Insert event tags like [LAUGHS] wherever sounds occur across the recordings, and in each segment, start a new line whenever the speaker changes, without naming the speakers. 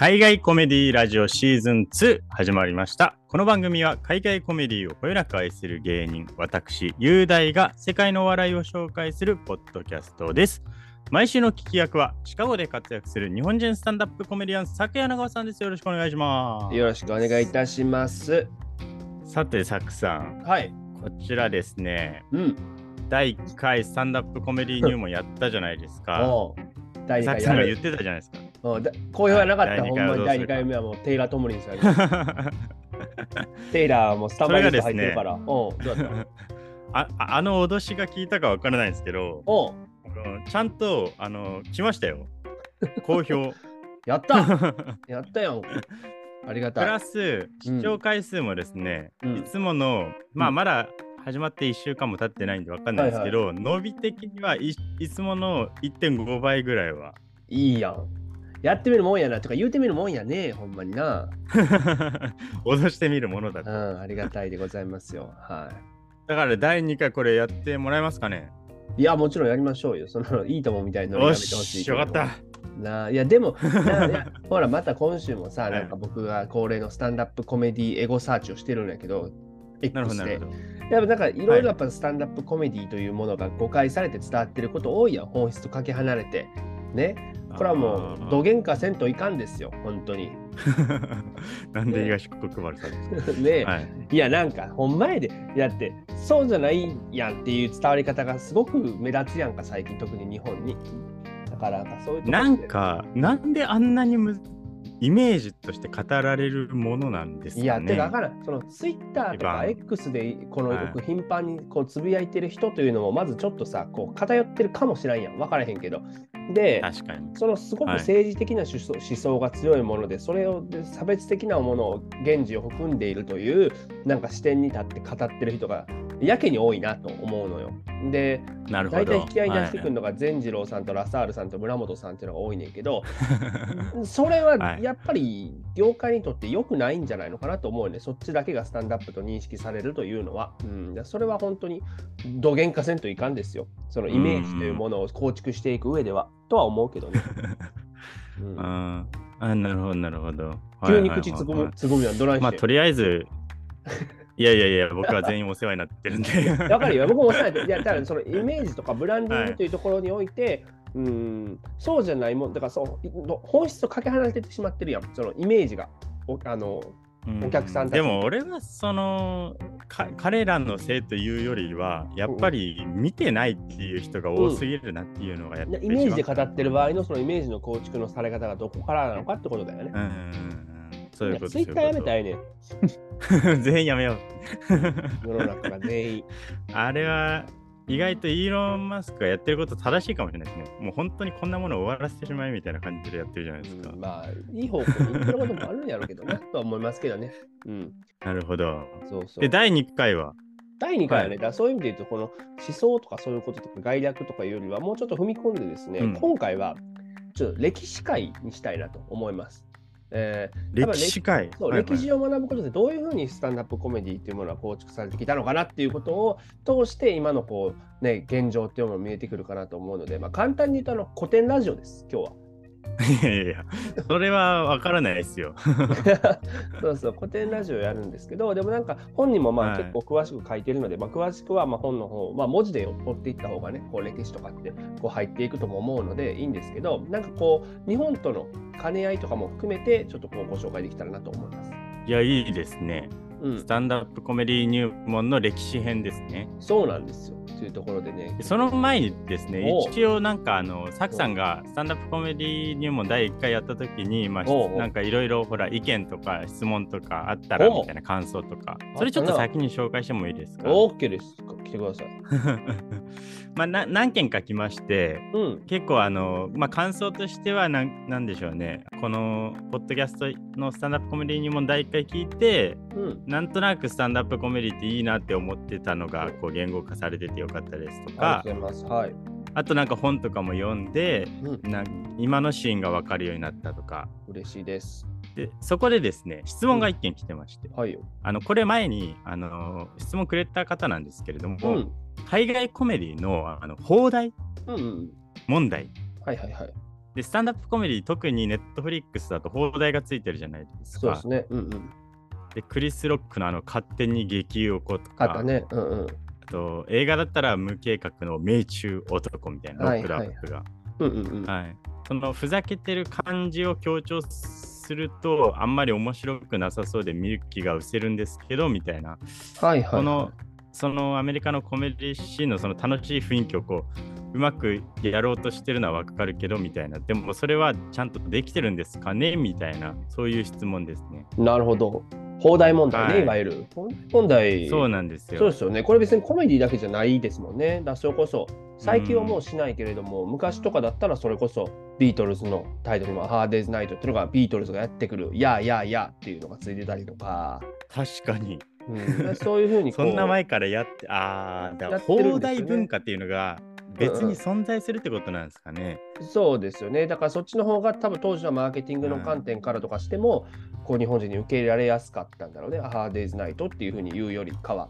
海外コメディラジオシーズン2始まりました。この番組は海外コメディをこよなく愛する芸人、私、雄大が世界のお笑いを紹介するポッドキャストです。毎週の聞き役はシカゴで活躍する日本人スタンダップコメディアン、佐久柳川さんです。よろしくお願いします。
よろしくお願いいたします。
さて、佐久さん、
はい。
こちらですね、
うん。
第1回スタンダップコメディ入門やったじゃないですか。[LAUGHS]
おう第2
佐
回やる
久さんが言ってたじゃないですか。
おうだ好評はなかった、ほんまに第2
回
目はもうテイラー・トムリンさんがテイラーはもうスタンバイリスト入ってるから。おうどうだった？[LAUGHS]
あああの脅しが聞いたかわからないんですけど、
お
ちゃんとあの来ましたよ。[LAUGHS] 好評。
やった [LAUGHS] やったよ。ありがたい。
プラス、視聴回数もですね、
うん
いつもの、まあ、
うん
まだ始まって1週間も経ってないんでわかんないですけど、伸び的にはいいつもの1.5倍ぐらいは。
いいやん。やってみるもんやな。とか言うてみるもんやね。ほんまにな。[LAUGHS]
脅してみるものだと。
うん、ありがたいでございますよ。は
だから第2回これやってもらえますかね？
い。いや、もちろんやりましょうよ。その、いいともみたいなのやめ
よ
てほしい。
よかった。
なあいやでも [LAUGHS] ほらまた今週もさ、
はい
なんか僕が恒例のスタンダップコメディエゴサーチをしてるんだけど
なるほど、
X で
なるほど。
やっぱなんかいろいろやっぱスタンダップコメディというものが誤解されて伝わってること多いやん本質とかけ離れてねこれはもうどげんかせんといかんですよ本当に。[LAUGHS]
なんで東国原さんですか、[LAUGHS]
ね、
はい、
いやなんかほんまやで。だってそうじゃないやんっていう伝わり方がすごく目立つやんか最近特に日本に。だからなんかそういう
なんか、なんであんなにむイメージとして語られるものなんですかね。
いや、てか、だからん、そのツイッターとか X でこの
はい
よく頻繁にこうつぶやいてる人というのも、まずちょっとさ、こう偏ってるかもしれんやん、分からへんけど。で、
確かに。
そのすごく
はい
政治的な思想,、思想が強いもので、それをで差別的なものを現時を含んでいるという、なんか視点に立って語ってる人がやけに多いなと思うのよ。で、
なるほど。
大体引き合いに出してくる
は
のが善次郎さんとラサールさんと村本さんっていうのが多いねんけど、[LAUGHS] それは
はい
やっぱり業界にとって良くないんじゃないのかなと思うね。そっちだけがスタンダップと認識されるというのは。うん、それは本当にどげんかせんといかんですよ。そのイメージというものを構築していく上では。とは思うけどね。[LAUGHS] うん
あーあ、なるほど、なるほど。
急に口つぐむつぐむやん、どない
まあ、と。りあえず、いやいやいや、僕は全員お世話になってるんで。[LAUGHS]
わかるよ、僕もおっしゃる。いや、だからそのイメージとかブランディングというところにおいて、うん、そうじゃないもん、だからそう本質とかけ離れてしまってるやん、そのイメージが。おあの
うん。
お客さん
でも俺はそのか彼らのせいというよりはやっぱり見てないっていう人が多すぎるなっていうのがやっぱり
イメージで語ってる場合のそのイメージの構築のされ方がどこからなのかってことだよね。
うんうんうんそういうこと
ツイッターやめた
い
いねん、[LAUGHS]
全員やめよう。[LAUGHS]
世の中が全員。
あれは意外とイーロン・マスクがやってること正しいかもしれないですね。もう本当にこんなものを終わらせてしまえみたいな感じでやってるじゃないですか、
うんまあ、いい方向に行ってることもあるんやろうけどな、とは思いますけどね。うん、
なるほど。
そうそう。
で。第2回は？
第2回はね、
はい。
だそういう意味で言うと、この思想とかそういうこととか概略とかいうよりは、もうちょっと踏み込んでですね、
うん。
今回はちょっと歴史会にしたいなと思います。えー
歴史会。
そう
はいはい。
歴史を学ぶことでどういうふうにスタンダップコメディっていうものは構築されてきたのかなっていうことを通して今のこう、ね、現状っていうのも見えてくるかなと思うので、まあ、簡単に言うとあの古典ラジオです今日は。
いやいやそれは分からないですよ。[LAUGHS]
そうそう古典ラジオやるんですけどでもなんか本人もまあ
はい。
結構詳しく書いてるので、まあ、詳しくはまあ本の方、まあ、文字で追っていった方がねこう歴史とかってこう入っていくとも思うのでいいんですけどなんかこう日本との兼ね合いとかも含めてちょっとこうご紹介できたらなと思います。
いやいいですね
うん
ス、タンダップコメディ入門の歴史編ですね。
そうなんですよというところでね。
その前にですね一応なんかあの、サクさんがスタンダップコメディ入門第1回やった時に、まあなんかいろいろほら意見とか質問とかあったらみたいな感想とか
あ、
それちょっと先に紹介してもいいですか
？OK です。来てください。[LAUGHS]
まあな何件か来まして、
うん。
結構あの、まあ、感想としてはなんなんでしょうねこのポッドキャストのスタンダップコメディ入門第1回聞いて
うん。
なんとなくスタンダップコメディっていいなって思ってたのがこう言語化されててよかったですとか
あと
なんか本とかも読んで
うん。
な今のシーンが分かるようになったとか
嬉しいです。
でそこでですね質問が1件来てまして、
はいよ。
あのこれ前にあの質問くれた方なんですけれども、
うん。
海外コメディのあの放題？
うんうん。
問題
はいはいはい。
で、スタンダップコメディ、特にネットフリックスだと放題がついてるじゃないですか。
そうですね。うんうん。
で、クリス・ロックのあの、勝手に激横とか、
あったね。うんうん。
あと映画だったら無計画の命中男みたいな、ロックダウンが。
うんうんうん。
はい。そのふざけてる感じを強調すると、あんまり面白くなさそうで見る気が失せるんですけど、みたいな。
はいはい。
この、そのアメリカのコメディシーンのその楽しい雰囲気をこう、うまくやろうとしてるのはわかるけど、みたいな。でもそれはちゃんとできてるんですかね？みたいな、そういう質問ですね。
なるほど。放題問題ね、
はい
い、わゆる。問題。
そうなんですよ。
そうですよね。これ別にコメディだけじゃないですもんね。だそれこそ、最近はもうしないけれども、昔とかだったらそれこそ、ビートルズのタイトルのハーデーズナイトっていうのがビートルズがやってくる、やーやーやーっていうのがついてたりとか、
確かに。
うん、そういうふうにこ
そうんな前からやって、ああ、だから放題文化っていうのが別に存在するってことなんですかね。
そうですよね。だからそっちの方が多分当時のマーケティングの観点からとかしても、こう日本人に受け入れられやすかったんだろうね。ハーデーズナイトっていうふうに言うよりかは。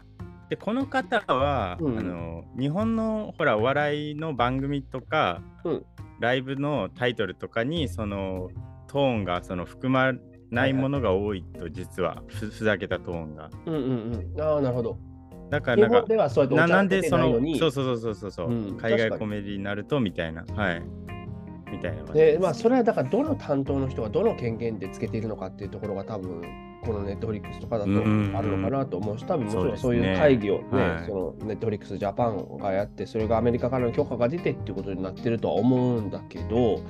で、この方は、
うん
あの日本のほらお笑いの番組とか、
うん
ライブのタイトルとかにそのトーンがその含まないものが多いと実はふふざけたトーンが。
うんうんうん。ああ、なるほど。
だからなんか
日本ではそう
ななんでその。そうそうそうそうそう、
うん
海外コメディになるとみたいなはいみたいな
でまあ、それはだからどの担当の人がどの権限でつけているのかっていうところが多分このネットフリックスとかだとあるのかなと思うし多分もちろんそういう会議をね
はい
そのネットフリックスジャパンがやってそれがアメリカからの許可が出てっていうことになってるとは思うんだけど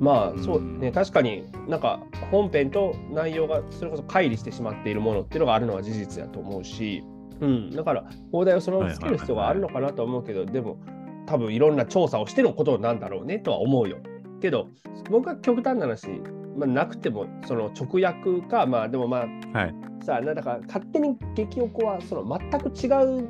まあそう
うん
ね確かになんか本編と内容がそれこそ乖離してしまっているものっていうのがあるのは事実だと思うし、うん、だから放題をそのままつける必要があるのかなとは思うけどでも多分いろんな調査をしてのことなんだろうねとは思うよ。けど僕は極端な話、まあ、なくてもその直訳かまあでもまあ
はい。
さあなんだか勝手に激おこはその全く違う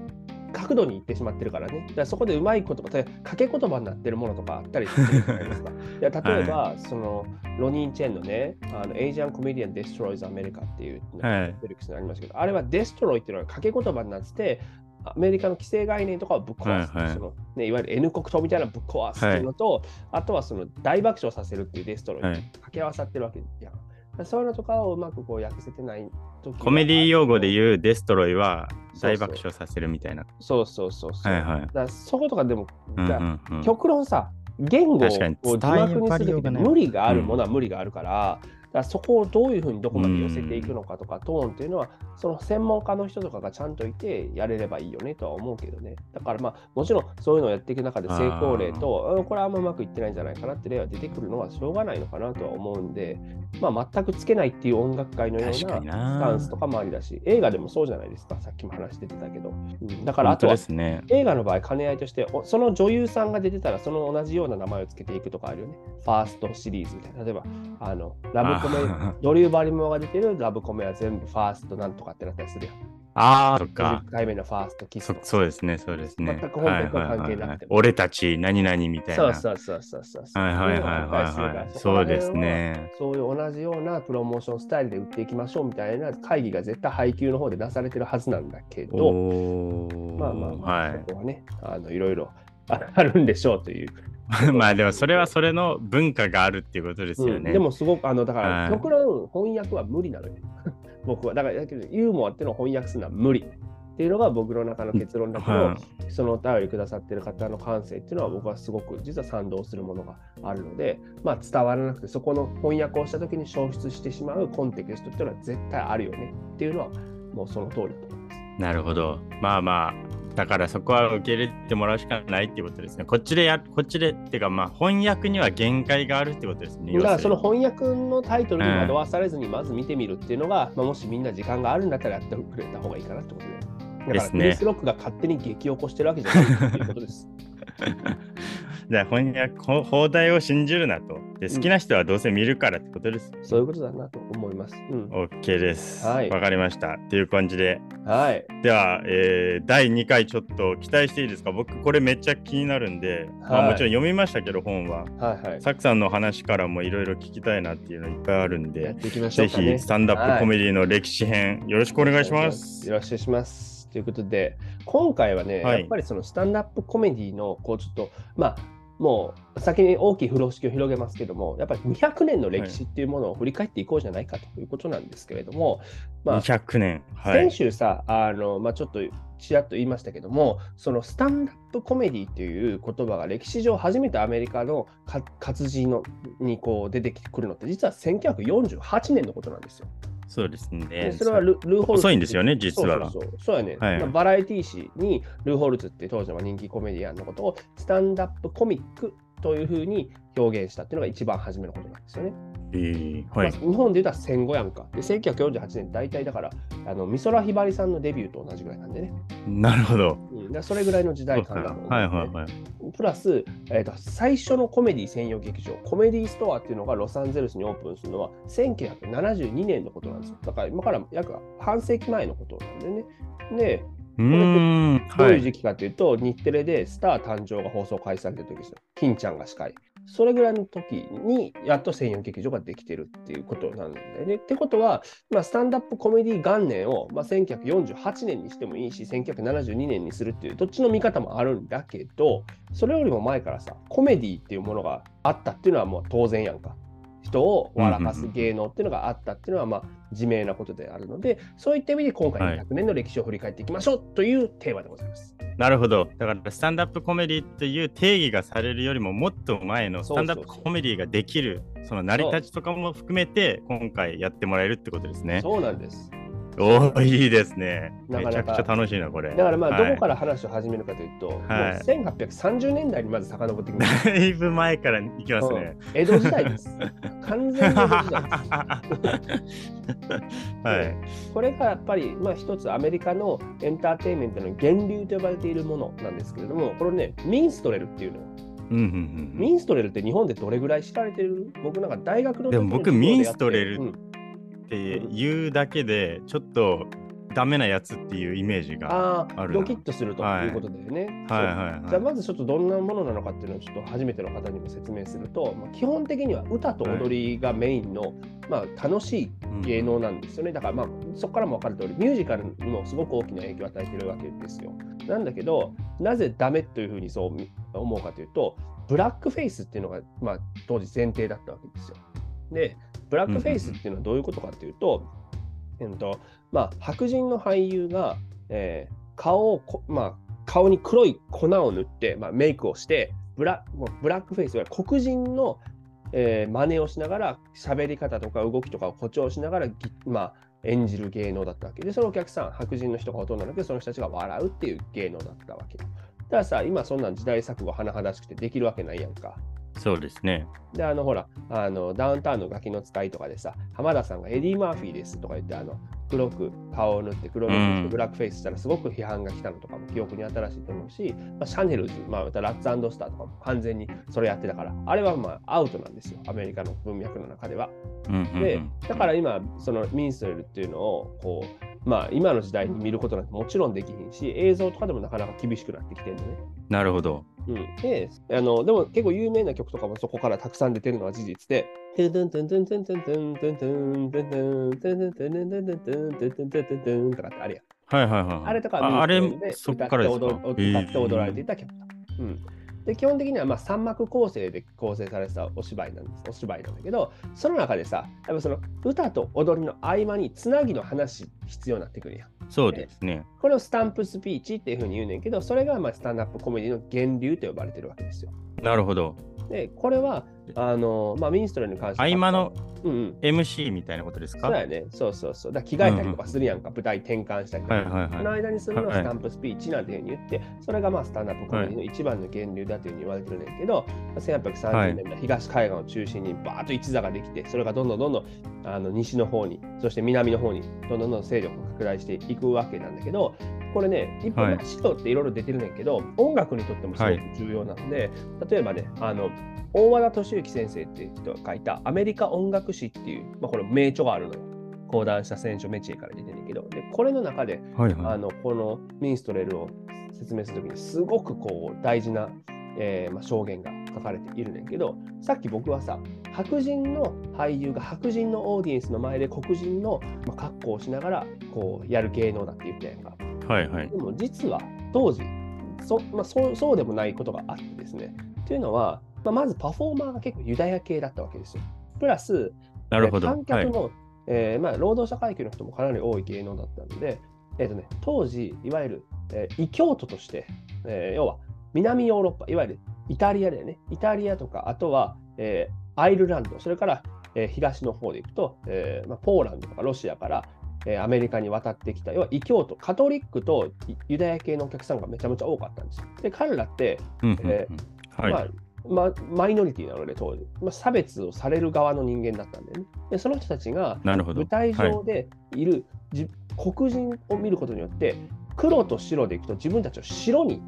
角度に行ってしまってるからね。だからそこでうまいことか例えば掛け言葉になってるものとかあったりするじゃないですか。い。や例えば、そのロニー・チェンのねあのエイジアン・コメディアン・デストロイズ・アメリカっていう
はい。
フェリックスにありましたけど、あれはデストロイっていうのが掛け言葉になってて、アメリカの既成概念とかをぶっ壊す、
はいはい。
そのね、いわゆる N 国党みたいなぶっ壊すっていうのと、あとはその大爆笑させるっていうデストロイ、
はい。
掛け合わさってるわけやん。そういうのとかをうまくこう訳せてない
コメディ用語で
う。
言うデストロイは大爆笑させるみたいな。
そうそうそうそう。
はいはい
だそことかでも、
うん
だ
うんうん
極論さ、言語を字幕にする無理があるものは無理があるから、だそこをどういうふうにどこまで寄せていくのかとか、トーンっていうのは、その専門家の人とかがちゃんといてやれればいいよねとは思うけどね。だからまあ、もちろんそういうのをやっていく中で成功例と、うんこれはあんまうまくいってないんじゃないかなって例は出てくるのはしょうがないのかなとは思うんで、まあ、全くつけないっていう音楽界のようなスタンスとかもありだし、映画でもそうじゃないですか、さっきも話してたけど。うんだからあとは
ね。
映画の場合、兼ね合いとして、おその女優さんが出てたら、その同じような名前をつけていくとかあるよね。ファーストシリーズみたいな。例えば、あのラブコメ
あ、[LAUGHS]
ドリュー・バリモアが出てるラブコメは全部ファーストなんとかってなったりするやん。
ああ、そっか。
10回目のファーストキス
そうですね、そうですね。
全く本編と関係なくても
はいはいはいはい俺たち何々みたいな。
そうそうそうそうそう。
はいはいはいはい
そう
です。ね。
そういう同じようなプロモーションスタイルで売っていきましょうみたいな会議が絶対配給の方でなされてるはずなんだけど、まあまあまあ、
は
そこはね、あのいろいろああるんでしょうという。
い。[LAUGHS] まあでもそれはそれの文化があるっていうことですよね。
うんでもすごく、あのだか
はい
ら、極論翻訳は無理なのよ。[LAUGHS] 僕は。だから、だけどユーモアっていうのを翻訳するのは無理。っていうのが僕の中の結論だけど、
はい
そのお便りくださってる方の感性っていうのは僕はすごく実は賛同するものがあるので、まあ、伝わらなくてそこの翻訳をした時に消失してしまうコンテクストっていうのは絶対あるよねっていうのはもうその通りだと思います。
なるほど。まあまあ、だからそこは受け入れてもらうしかないっていうことですね。こっちでや、こっちで、っていうかまあ翻訳には限界があるってことですね。
だからその翻訳のタイトルに惑わされずにまず見てみるっていうのが、まあ、もしみんな時間があるんだったらやってくれた方がいいかなってことで。だから
ですね
クリス・ロックが勝手に激起こしてるわけじゃないっていうことです。[LAUGHS]
じゃあ翻訳、ほ放題を信じるなと。で、好きな人はどうせ見るからってことです。
そういうことだなと思います。うん、
OK です。わ、
はい
かりました。っていう感じで。
はい。
では、えー第2回ちょっと期待していいですか？僕これめっちゃ気になるんで、まあ、
はい
もちろん読みましたけど本は。
はいはい。
サクさんの話からもいろいろ聞きたいなっていうのいっぱいあるん
やっ
で、
ていきましょね。
ひスタンダップコメディの歴史編、よろしくお願いします。
よろしくお願いします。ということで、今回はね、
はい
やっぱりそのスタンダップコメディの、こうちょっと、まあ、もう先に大きい風呂敷を広げますけども、やっぱり200年の歴史っていうものを振り返っていこうじゃないかということなんですけれども、
まあ、200年、
はい、先週さ、あのまあ、ちょっとちらっと言いましたけども、そのスタンダップコメディっていう言葉が歴史上初めてアメリカの活字のにこう出てくるのって、実は1948年のことなんですよ。
そうですね。
それはルルーホル
ツ。遅いんですよね、実は。
そうそうそうやね、はいまあ、バラエティー誌にルーホルツって当時の人気コメディアンのことをスタンダップコミックというふうに表現したっていうのが一番初めのことなんですよね。
えーはい、
まあ、日本で言うと戦後やんか。で、1948年、大体だから、あの美空ひばりさんのデビューと同じぐらいなんでね。
なるほど。
うん、だそれぐらいの時代感が、
ね、はいはいはい。
プラス、えーと、最初のコメディ専用劇場、コメディストアっていうのがロサンゼルスにオープンするのは1972年のことなんですよ。だから今から約半世紀前のことなんでね。で、これどういう時期かというと、はい、日テレでスター誕生が放送開始されてる時ですよ。金ちゃんが司会。それぐらいの時に、やっと専用劇場ができてるっていうことなんだよね。ってことは、まあ、スタンダップコメディ元年を、まあ、1948年にしてもいいし、1972年にするっていう、どっちの見方もあるんだけど、それよりも前からさ、コメディっていうものがあったっていうのはもう当然やんか。人を笑かす芸能っていうのがあったっていうのは、まあ、自明なことであるので、そういった意味で今回100年の歴史を振り返っていきましょうというテーマでございます。
はい、なるほど。だからスタンダップコメディという定義がされるよりももっと前のスタンダップコメディができるその成り立ちとかも含めて今回やってもらえるってことですね。
そうなんです。
おお、いいですね。めちゃくちゃ楽しいな、これ。
だからまあ、はい、どこから話を始めるかというと、はい、もう1830年代にまず遡ってきます。
だいぶ前からいきますね。
江戸時代です。[LAUGHS] 完全に江戸時代です。はい、これがやっぱり、まあ、一つアメリカのエンターテインメントの源流と呼ばれているものなんですけれども、これね、ミンストレルっていうの
うんうんうん、
ミンストレルって日本でどれぐらい知られてる？僕なんか大学の
でも僕ミンストレルって言うだけで、ちょっとダメなやつっていうイメージがある
ドキッとするということだよね。
はい、はいはいはい
じゃあまずちょっとどんなものなのかっていうのをちょっと初めての方にも説明すると、まあ、基本的には歌と踊りがメインの、はい、まあ、楽しい芸能なんですよね。だからまあそこからも分かる通りミュージカルにもすごく大きな影響を与えてるわけですよ。なんだけどなぜダメというふうにそう思うかというとブラックフェイスっていうのが、まあ、当時前提だったわけですよ。でブラックフェイスっていうのはどういうことかっていうと、えっとまあ、白人の俳優が、えー、顔をまあ、顔に黒い粉を塗って、まあ、メイクをしてブラブラックフェイスは黒人の、えー、真似をしながら喋り方とか動きとかを誇張しながら、まあ、演じる芸能だったわけ。でそのお客さん白人の人がほとんどなんだけどその人たちが笑うっていう芸能だったわけ。だからさ今そんなん時代錯誤甚だしくてできるわけないやんか。
そうですね。
で、あの、ほら、あの、ダウンタウンのガキの使いとかでさ、浜田さんがエディ・マーフィーですとか言って、あの、黒く顔を塗って黒くしてブラックフェイスしたらすごく批判が来たのとかも記憶に新しいと思うし、まあ、シャネルズ、まあ、またラッツ&スターとかも完全にそれやってたから、あれはまあアウトなんですよ、アメリカの文脈の中では。で、だから今、そのミンストレルっていうのを、こう、まあ今の時代に見ることなんてもちろんできひんし、映像とかでもなかなか厳しくなってきてるのね。
なるほど。
うん、であのでも結構有名な曲とかもそこからたくさん出てるのは事実で。とかってあるやん。
はいはいはい。
あれとか
あれ、そこから
歌って踊られていた曲だ。うんで基本的にはまあ3幕構成で構成されてたお芝居なんですお芝居なんだけどその中でさやっぱその歌と踊りの合間につなぎの話必要になってくるやん。
そうですね。
これをスタンプスピーチっていうふうに言うねんけど、それがまあスタンダップコメディの源流と呼ばれてるわけですよ。
なるほど。
で、これは、あの、まあ、ミンストレルに関して
合間の MC みたいなことですか、
そうやね。そうそうそう。だ着替えたりとかするやんか、うん、舞台転換したりとか。
はいはいはい、
その間にするのはスタンプスピーチなんていうふうに言って、はい、それがまあスタンダップコメディの一番の源流だというふうに言われてるんだけど、はい、1830年代、東海岸を中心にバーッと一座ができて、それがどんどんどんどんあの西の方に、そして南の方にどんどんどん勢力が拡大していくわけなんだけど、これね、一本指導っていろいろ出てるんだけど、はい、音楽にとってもすごく重要なので、はい、例えばね、あの大和田敏之先生っていう人が書いたアメリカ音楽史っていう、まあ、これ名著があるのよ。講談した選書メチエから出てるんだけど、でこれの中で、はいはい、あのこのミンストレルを説明するときにすごくこう大事な、えーまあ、証言が書かれているねんけど、さっき僕はさ、白人の俳優が白人のオーディエンスの前で黒人の格好をしながらこうやる芸能だって言ったやんか。
はいはい、
でも実は当時そ,、まあ、そうそうでもないことがあってですね。というのは、まあ、まずパフォーマーが結構ユダヤ系だったわけですよ。プラス、
なるほど。
観客も、はい、えー、まあ、労働者階級の人もかなり多い芸能だったので、えーとね、当時、いわゆる、えー、異教徒として、えー、要は南ヨーロッパ、いわゆるイタリアでね、イタリアとか、あとは、えー、アイルランド、それから、えー、東の方で行くと、えーまあ、ポーランドとかロシアから、えー、アメリカに渡ってきた、要は異教徒、カトリックとユダヤ系のお客さんがめちゃめちゃ多かったんですよ。で、彼らって、えまあ、まマイノリティなので当時、まあ、差別をされる側の人間だったんでね。でその人たちが舞台上でいる、はい、黒人を見ることによって、黒と白でいくと自分たちを白に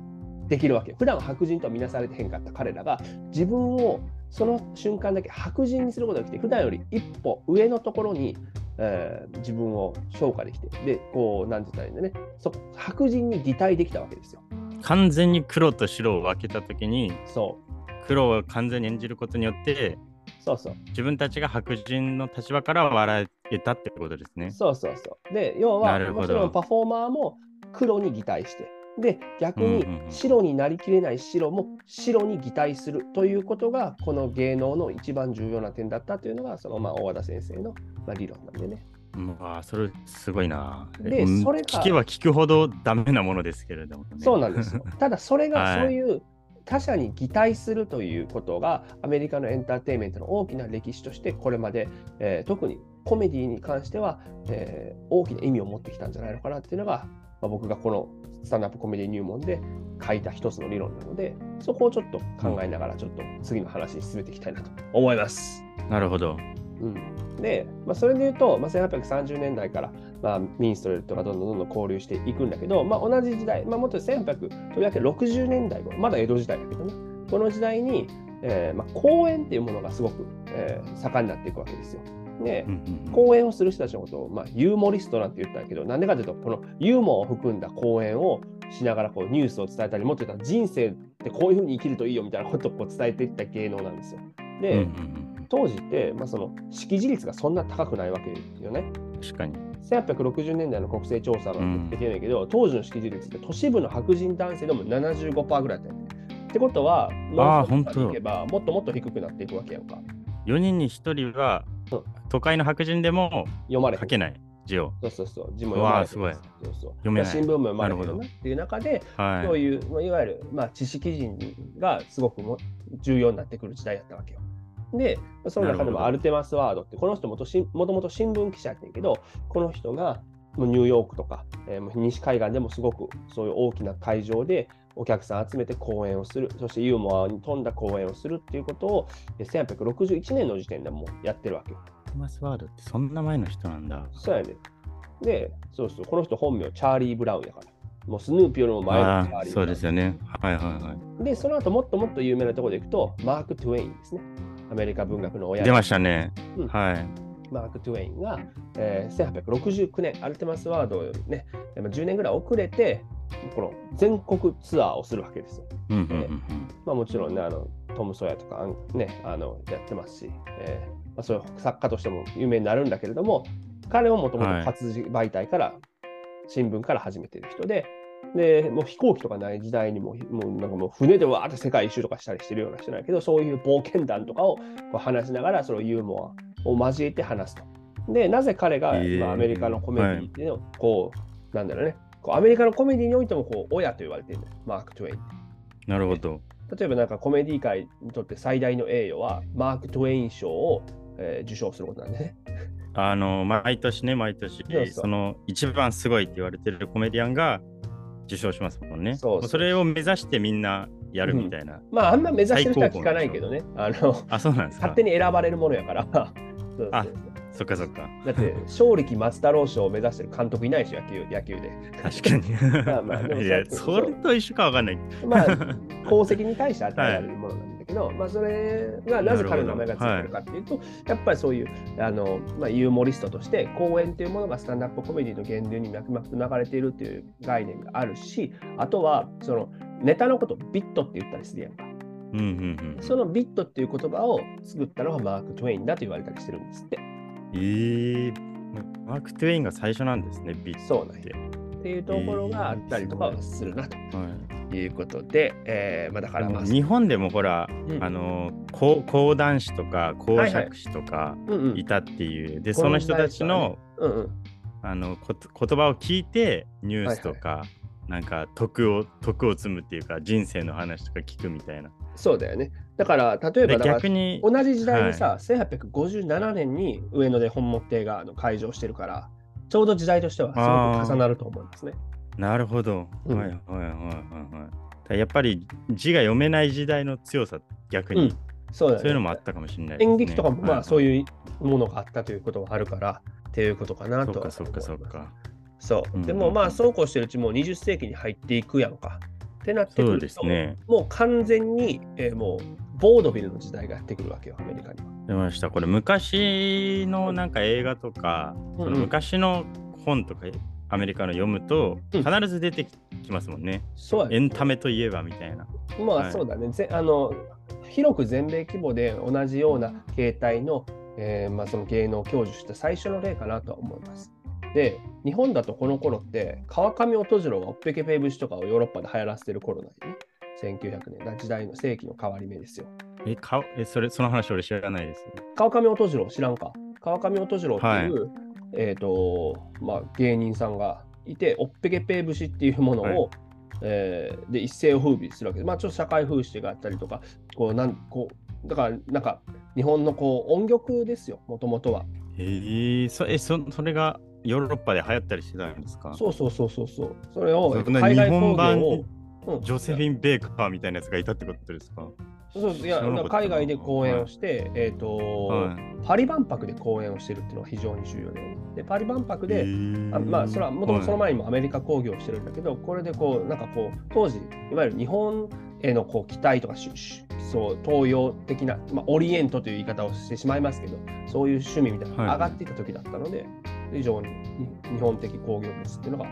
できるわけ。普段は白人とは見なされてへんかった彼らが自分をその瞬間だけ白人にすることができて、普段より一歩上のところに、えー、自分を昇華できて、で、こう、なんて言ったらいいんだね、そ白人に擬態できたわけですよ。
完全に黒と白を分けたときに、
そう
黒を完全に演じることによって、
そうそう
自分たちが白人の立場から笑えたってことですね。
そうそうそう。で、要は、もちろんパフォーマーも黒に擬態して、で、逆に白になりきれない白も白に擬態するということが、この芸能の一番重要な点だったというのが、そのまあ大和田先生のまあ理論なんでね。
まあ、それすごいな。で、それが。聞けば聞くほどダメなものですけれども、ね、
そうなんですよ。ただ、それがそういう他者に擬態するということがアメリカのエンターテインメントの大きな歴史としてこれまで、えー、特にコメディに関しては、えー、大きな意味を持ってきたんじゃないのかなっていうのが、まあ、僕がこのスタンダップコメディ入門で書いた一つの理論なのでそこをちょっと考えながらちょっと次の話に進めていきたいなと思います。
なるほど。
うん、で、まあ、それで言うと、まあ、1830年代から、まあ、ミンストレルとかどんどんどんどん交流していくんだけど、まあ、同じ時代、まあ、もっと1860年代まだ江戸時代だけどね、この時代に、えーまあ、公演っていうものがすごく、えー、盛んになっていくわけですよ。で、講演をする人たちのことを、まあ、ユーモリストなんて言ったけど、なんでかというと、このユーモアを含んだ講演をしながらこうニュースを伝えたり、もっと言ったら人生ってこういうふうに生きるといいよみたいなことをこう伝えていった芸能なんですよ。で、当時って、まあ、その識字率がそんな高くないわけよね。
確かに。
1860年代の国勢調査なんて言ってないけど、うん、当時の識字率って都市部の白人男性でも75%ぐらいだったよね。ってことは、
あ本当
いけばもっともっと低くなっていくわけやんか。
4人に1人は、都会の白人でも
読まれ
書けない。字を。
そうそうそう。字も読まれ
すごい。
そうそう読めない。新聞も読まれるっていう中で、はい、そういう、いわゆる、まあ、知識人がすごくも重要になってくる時代だったわけよ。で、その中でもアルテマス・ワードって、この人もともともと新聞記者やってんけど、この人がニューヨークとか、えー、西海岸でもすごくそういう大きな会場でお客さん集めて講演をする、そしてユーモアに富んだ講演をするっていうことを1861年の時点でもうやってるわけよ。
アルテマス・ワードってそんな前の人なんだ。
そうやね。で、そうそう、この人本名チャーリー・ブラウンやから。もうスヌーピーよりも前のチャーリー。
そうですよね。はいはいは
い。で、その後もっともっと有名なところでいくと、マーク・トゥエインですね。アメリカ文学の親
出ましたね。
うん、
はい。
マーク・トゥエインが、えー、1869年、アルテマス・ワードをね、10年ぐらい遅れて、この全国ツアーをするわけですよ。まあ、もちろんね、あのトム・ソヤとか、ね、あのやってますし、えーまあ、そういう作家としても有名になるんだけれども、彼はもともと活字媒体から、はい、新聞から始めてる人で、で、もう飛行機とかない時代にも、もうなんかもう船でわーって世界一周とかしたりしてるような人なんやけど、そういう冒険談とかをこう話しながら、そのユーモアを交えて話すと。で、なぜ彼が、まあ、アメリカのコメディっていうのを、こう、はい、なんだろうね、こうアメリカのコメディにおいてもこう親と言われてるんだよ、マーク・トゥエイン。
なるほど。
例えばなんかコメディ界にとって最大の栄誉は、マーク・トゥエイン賞を、えー、受賞することなんでね。
あの毎年ね、毎年その一番すごいって言われてるコメディアンが受賞しますもんね。そうそれを目指してみんなやるみたいな。うん、
まあ、あんま目指してる人は聞かないけどね。あの
あそうなんです
勝手に選ばれるものやから。[LAUGHS]
そうあそっかそっか。
だって、勝力松太郎賞を目指してる監督いないし、野球野球で。
確かに。まあまあ、いやそれと一緒かわかんない。
まあ、[LAUGHS] 功績に対して与えられるものなんだけど、はい、まあ、それがなぜ彼の名前がついてるかっていうと、はい、やっぱりそういうあの、まあ、ユーモリストとして、公演というものがスタンダップコメディの源流に脈々と流れているっていう概念があるし、あとは、そのネタのことビットって言ったりするやんか。
うんうんうん、
そのビットっていう言葉を作ったのがマーク・トウェインだと言われたりしてるんですって。
えー、マーク・トゥエインが最初なんですね、ビット
そうなんっていうところがあったりとかはするなと。
はい。
いうことで、えーまあ、だからまあ、
日本でもほら、
うん。
あの講講談師とか講
はいはい。
釈師とか
うんうん。
いたっていう、で
講
その人たちの,、
うんうん、
あのこ言葉を聞いてニュースとか、なんか徳を徳を積むっていうか人生の話とか聞くみたいな。
そうだよね。だから、例え
で
ば
逆に
同じ時代にさ、1857年に上野で本持亭があの開場してるから、ちょうど時代としてはすごく重なると思いますね。
なるほど。
うん
はいはいはいはいはい。やっぱり字が読めない時代の強さ逆に、
うんそうね
そういうのもあったかもしれないね。
演劇とかもまあそう
う。
いうものがあったということはあるから、っていうことかなとは
そっかそっかそっ
思います
か。
そう。
うん
でもまあそうこうしてるうちもう20世紀に入っていくやんか。ってなってくると、
ですね。
もう完全に、えーもうボードビルの時代がやってくるわけよ、アメリカには。
出ました。これ昔のなんか映画とか、
うんうん
その昔の本とかアメリカの読むと
うん
必ず出てきますもんね。
そうやね
エンタメといえばみたいな。
ま
はい
あそうだね、ぜあの広く全米規模で同じような形態の,、えーまあ、その芸能を享受した最初の例かなとは思います。で、日本だとこの頃って、川上音次郎がおっぺけぺい節とかをヨーロッパで流行らせてる頃なんよね。1900年だ時代の世紀の変わり目ですよ。
え、かえそれその話俺知らないです。
川上音次郎知らんか？川上音次郎っていう、えっ、と、まあ、芸人さんがいて、おっぺけぺい節っていうものを、
はい
えーで一世を風靡するわけで、まあ、ちょっと社会風刺があったりとか、こうなんこうだからなんか日本のこう音曲ですよ、もともとは。
えー、そえそそれがヨーロッパで流行ったりしてたんですか？
そうそうそうそうそう。それを、海外工
版
業を、うん
ジョセフィン・ベーカーみたいなやつがいたってことですか？
そういや海外で公演をして、えっ、と、
は
パリ万博で公演をしてるっていうのが非常に重要で、でパリ万博
い。
で、
えー。
あまあ、それはもともとその前にもアメリカ工業をしてるんだけど、これでこう、なんかこう、当時、いわゆる日本へのこう期待とかし、しそう東洋的な、まあ、オリエントという言い方をしてしまいますけど、そういう趣味みたいなのが上がっていた時だったので、非常に日本的工業物っていうのがこ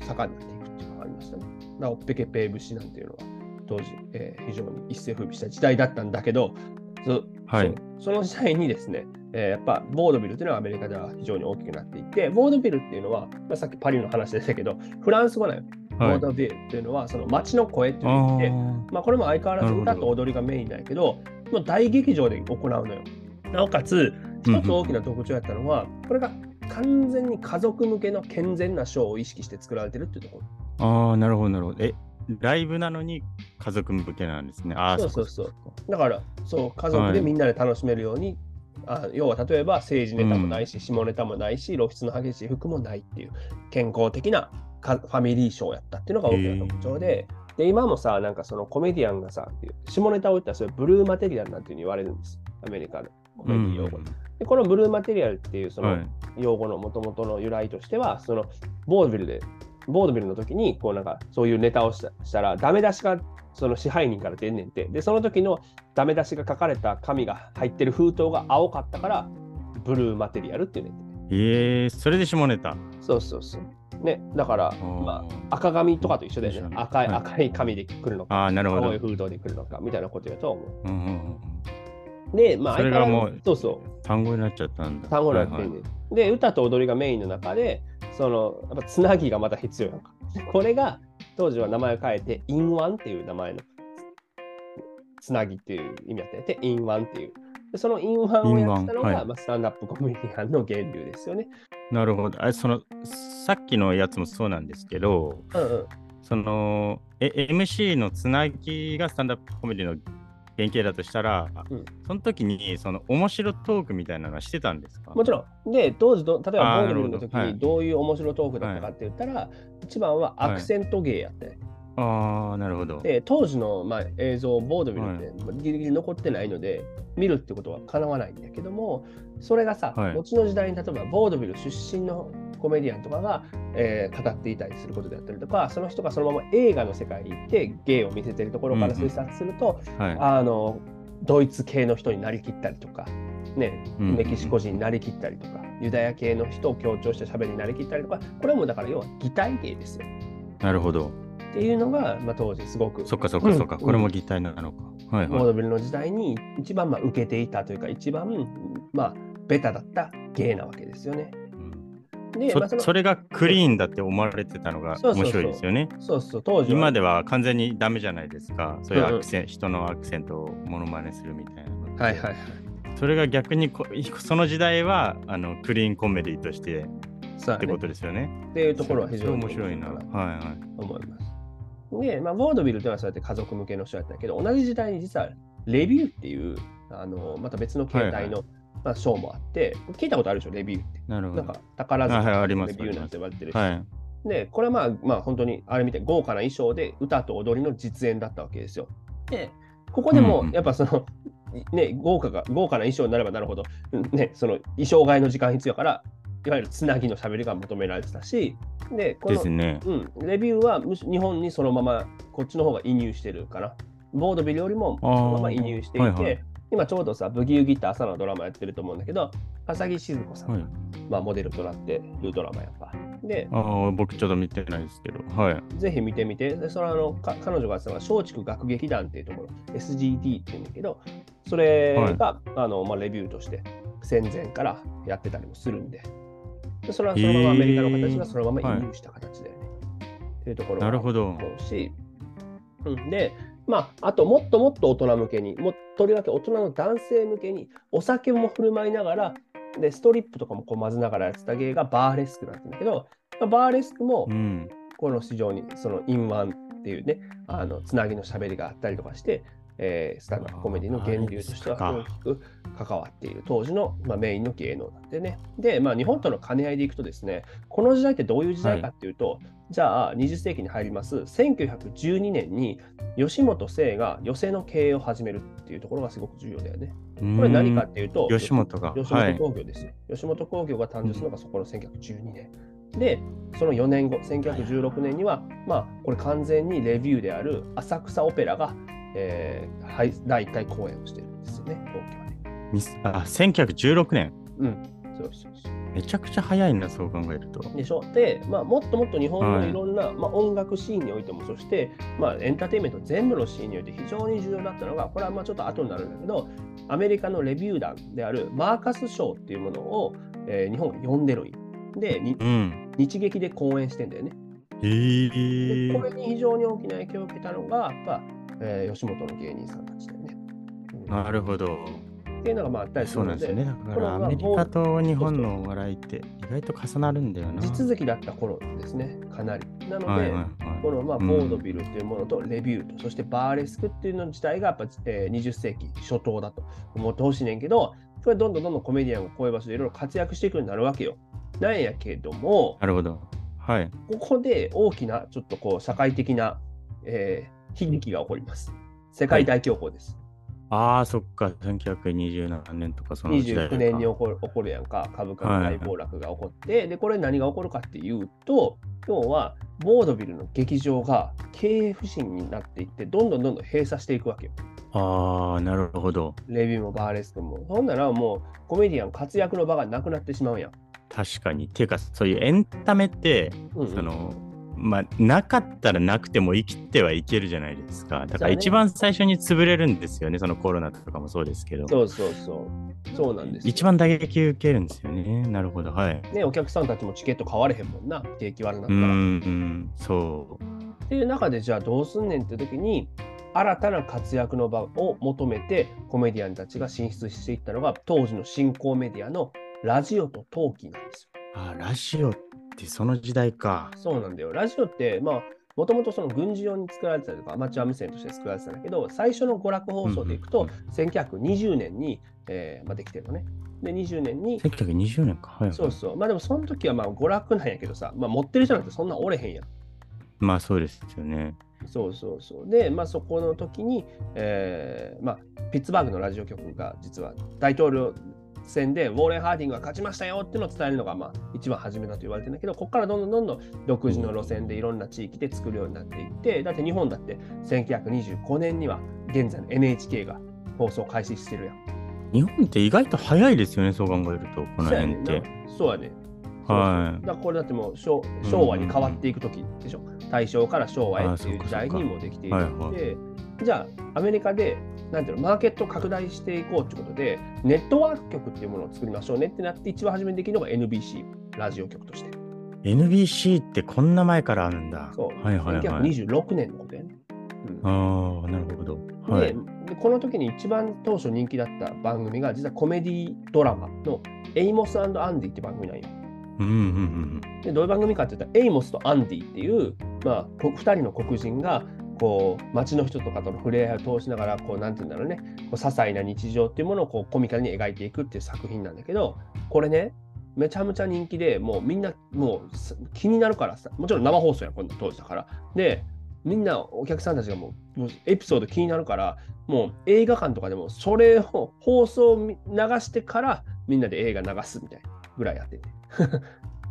う盛んになっていくっていうのがありましたね。だから、ペケペー節なんていうのは、当時、えー非常に一世風靡した時代だったんだけど、そ
はい
そその時代にですね、えーやっぱボードビルというのはアメリカでは非常に大きくなっていて、ボードビルっていうのは、まあ、さっきパリの話でしたけど、フランス語なよ。ボ
はい
ードビルっていうのは、その街の声っていう
あ
意味で、
ー
まあ、これも相変わらず歌と踊りがメインなんやけど、もう大劇場で行うのよ。なおかつ、一つ大きな特徴やったのは、これが完全に家族向けの健全なショーを意識して作られてるっていうところ。
ああ、なるほど、なるほど。え、ライブなのに家族向けなんですね。ああ、
そうそうそうだから、そう、家族でみんなで楽しめるように、あ要は例えば政治ネタもないし、下ネタもないし、露出の激しい服もないっていう、健康的なかファミリーショーやったっていうのが大きな特徴で、で、今もさ、なんかそのコメディアンがさ、下ネタを言ったらそれブルーマテリアルなんていうに言われるんです。アメリカのコメディ用語で。でこのブルーマテリアルっていうその
はい。
用語のもともとの由来としては、そのボードビルで、ボードビルの時に、こうなんかそういうネタをしたしたら、ダメ出しがその支配人から出んねんて。で、その時のダメ出しが書かれた紙が入ってる封筒が青かったから、ブルーマテリアルっていうねんて。
えー、それで下ネタ。
そうそうそう。ね、だから、まあ、赤紙とかと一緒だよね。赤い、
はい
赤い紙で来るのか、
ああ、なるほど。
青い封筒で来るのか、みたいなことやと思
うんうんうん
う。で、まあ、
それがもう
そうそう。
単語になっちゃったんだ。
単語になってんねん、
はい
で、歌と踊りがメインの中で、その、やっぱつなぎがまた必要やんか。でこれが、当時は名前を変えて、インワンっていう名前の、つなぎっていう意味だったんやて、インワンっていう。でそのインワンをやってたのが、
はい
まあ、スタンダップコメディアンの源流ですよね。
なるほど。あそのさっきのやつもそうなんですけど、
うんうん。
そのえ MC のつなぎがスタンダップコメディの原型だとしたら、
うん。
その時にその面白トークみたいなのはしてたんですか？
もちろん。で、当時ど、例えば
あー
ボードビルの時にど。ういう面白トークだったかって言ったら、一番はアクセント芸やって、
ああ、なるほど。
で、当時の、まあ、映像、ボードビルってまあギリギリ残ってないので、見るってことはかなわないんだけども、それがさ、
はい。
後の時代に例えばボードビル出身のコメディアンとかが、えー語っていたりすることであったりとか、その人がそのまま映画の世界に行って芸を見せてるところから推察すると、
はい。
あのドイツ系の人になりきったりとか、ね、
うん
メキシコ人になりきったりとか、ユダヤ系の人を強調した喋りになりきったりとか、これはもうだから要は擬態芸ですよ。
なるほど。
っていうのが、まあ、当時すごく
そっかそっかそっか。
うん
これも擬態なのか。はいはい。
ボードビルの時代に一番まあ受けていたというか、一番まあベタだった芸なわけですよね。
うん
で、まあ、
そそれがクリーンだって思われてたのが面白いですよね。
そうそう、当時は。
今では完全にダメじゃないですか。そういうアクセン、人のアクセントをモノマネするみたいな。
はいはいはい。
それが逆にこその時代はあのクリーンコメディとしてってことですよね。
っていうところは非常に
面白いな。
か
はいはい。
思います。で、まあ、ボードビルというのはそうやって家族向けの人やったけど、同じ時代に実はレビューっていう、あのまた別の形態の、まあ、ショーもあって、聞いたことあるでしょ、レビューって。
なるほど。
なんか宝塚のレビューなんて言われてるし。
はい。
で、これはまあ、まあ、本当にあれみたいに豪華な衣装で歌と踊りの実演だったわけですよ。で、ここでも
うんうん
やっぱその、ね、豪華が豪華な衣装になればなるほど、ね、その衣装替えの時間必要から、いわゆるつなぎのしゃべりが求められてたし、で、この
ね。
うん、レビューはむし日本にそのままこっちの方が移入してるかな。ボードビルよりもそのまま移入していて、
はいはい
今ちょうどさ、ブギウギって朝のドラマやってると思うんだけど、浅木静子さんが、
はい。
まあ、モデルとなってるドラマやっぱ。で、
ああ、僕ちょっと見てないですけど。はい。
ぜひ見てみて、でそれはあのか彼女がやってたのが松竹学劇団っていうところ、SGD っていうんだけど、それが、あのまあ、レビューとして戦前からやってたりもするんで、でそれはそのままアメリカの形がそのまま移入した形だよね。っていうところ
なるほど。
思うし、うん、で、まあ、あともっともっと大人向けに、もとりわけ大人の男性向けに、お酒も振る舞いながら、でストリップとかもこう混ぜながらやってた芸がバーレスクなんだけど、まあバーレスクも
うん。
この市場にそのインワンっていうね、あのつなぎのしゃべりがあったりとかして、えースタンダップコメディの源流としては大きく関わっている当時の、まあ、メインの芸能なんでね。で、まあ、日本との兼ね合いでいくとですね、この時代ってどういう時代かっていうと、じゃあ20世紀に入ります1912年に吉本清が寄席の経営を始めるっていうところがすごく重要だよね。これ何かっていうと、
吉本が
吉本興業ですよ。吉本興業が誕生するのがそこの1912年。で、その4年後、1916年には、まあ、これ完全にレビューである浅草オペラが、えーはい、第1回公演をしてるんですよね、東京はね。
ミスあ、1916年。
うん、そうそうそう。
めちゃくちゃ早いな、そう考えると。
でしょ？で、まあ、もっともっと日本の
はい
いろんな、まあ、音楽シーンにおいても、そして、まあ、エンターテインメント全部のシーンにおいて非常に重要だったのが、これはまあちょっと後になるんだけど、アメリカのレビュー団であるマーカス賞っていうものを、えー日本が呼んでるんよで、に
うん。
日劇で公演してんだよね。
えー
でこれに非常に大きな影響を受けたのが、やっぱ、えー吉本の芸人さんたちだよね。うん
なるほど。
っていうのがまああったりす
そう
るので、
なんですよね。だからアメリカと日本のお笑いって意外と重なるんだよな。
地続きだった頃ですね、かなり。なので、
はいはいはい。
このまあ
うん
ボードビルというものとレビューと、そしてバーレスクっていうの自体がやっぱ、えー20世紀初頭だと思ってほしいねんけど、これどんどんどんどんコメディアンがこういう場所でいろいろ活躍していくようになるわけよ。なんやけども、
なるほど。はい。
ここで大きなちょっとこう社会的な、えー悲劇が起こります。世界大恐慌です。
ああ、そっか。1927年とかその時代か。
29年に起こる起こるやんか、株価の大暴落が起こって、で、これ何が起こるかっていうと、要は、ボードビルの劇場が経営不振になっていって、どんどんどんどん閉鎖していくわけよ。
ああ、なるほど。
レビューもバーレスクも。ほんならもう、コメディアン活躍の場がなくなってしまうやん。
確かに。ていうか、そういうエンタメって、
うんうん
その、まあ、なかったらなくても生きてはいけるじゃないですか。だから一番最初に潰れるんですよね。そのコロナとかもそうですけど。
そうそうそう。そうなんですよ。
一番打撃受けるんですよね。なるほど。はい。
ね、お客さんたちもチケット買われへんもんな、景気悪なったら。
うん、うん、そう。
っていう中でじゃあどうすんねんって時に新たな活躍の場を求めてコメディアンたちが進出していったのが当時の新興メディアのラジオとトーキーなんです
あラジオってその時代か
よ。。そうなんだよ。ラジオってまあもともとその軍事用に作られてたりとかアマチュア無線として作られてたんだけど最初の娯楽放送でいくと
うんうん
1920年に、えーまあ、できてるのね。で20年に
1920年か。はい。
そうそうまあでもその時はまあ娯楽なんやけどさ、まあ、持ってる人なんてそんなおれへんやん。
まあそうですよね。
そうそうそう。で、まあ、そこの時に、えーまあ、ピッツバーグのラジオ局が実は大統領選でウォーレン・ハーディングが勝ちましたよっていうのを伝えるのが、まあ、一番初めだと言われてるんだけど、ここからどんどんどんどん独自の路線でいろんな地域で作るようになっていって、だって日本だって1925年には現在の NHK が放送開始してるやん。
日本って意外と早いですよね、そう考えると、この
そうやねんな
辺って。。
そうやね。
はい
だからこれだってもう昭昭和に変わっていく時でしょ。大正から昭和へっていう時代にもできている
あ
ので、じゃあアメリカでなんていうのマーケットを拡大していこうということで、ネットワーク局っていうものを作りましょうねってなって、一番初めにできるのが NBC。ラジオ局として。
NBC ってこんな前からあるんだ。
そう。
はいはいはい。
1926年のことやね。うん
ああ、なるほど。は
で
い。
でこの時に一番当初人気だった番組が実はコメディドラマのエイモスアンディって番組なんよ。
うんうんうん
でどういう番組かって言ったらエイモスとアンディっていう、まあ、こ2人の黒人がこう街の人とかとの触れ合いを通しながらこうなんて言うんだろうね。こう些細な日常っていうものをこうコミカルに描いていくっていう作品なんだけどこれねめちゃめちゃ人気でもうみんなもうす気になるからさ。もちろん生放送やこんな当時だから。でみんなお客さんたちがもうエピソード気になるからもう映画館とかでもそれを放送を流してからみんなで映画流すみたいなぐらいやってて。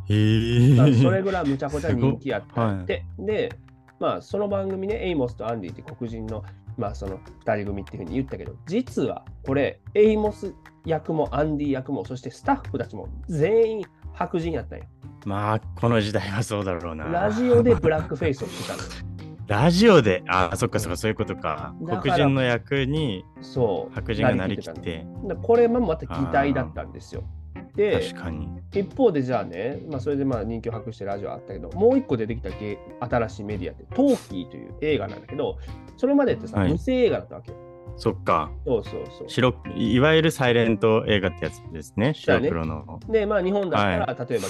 え。
まあそれぐらいむちゃくちゃ人気やった
はい
っ。て、で、まあ、その番組ね、エイモスとアンディって黒人の、まあ、その2人組っていうふうに言ったけど、実はこれ、エイモス役もアンディ役も、そしてスタッフたちも全員白人やったんよ。
まあ、この時代はそうだろうな。
ラジオでブラックフェイスをしてたのよ。[LAUGHS]
ラジオで、あ、そっかそっか、そういうことか。黒人の役に
そう。
白人がなりきっ
な
て、
でこれもまた期待だったんですよ。で、
確かに。
一方でじゃあね、まあ、それでまあ人気を博してるラジオあったけど、もう一個出てきた芸新しいメディアって、トーキーという映画なんだけど、それまでってさ、
はい
無声映画だったわけよ。
そっか。
そうそうそう。
白いいわゆるサイレント映画ってやつですね。
だ
白
ね
黒の。
で、まあ日本だったら、
は
例えば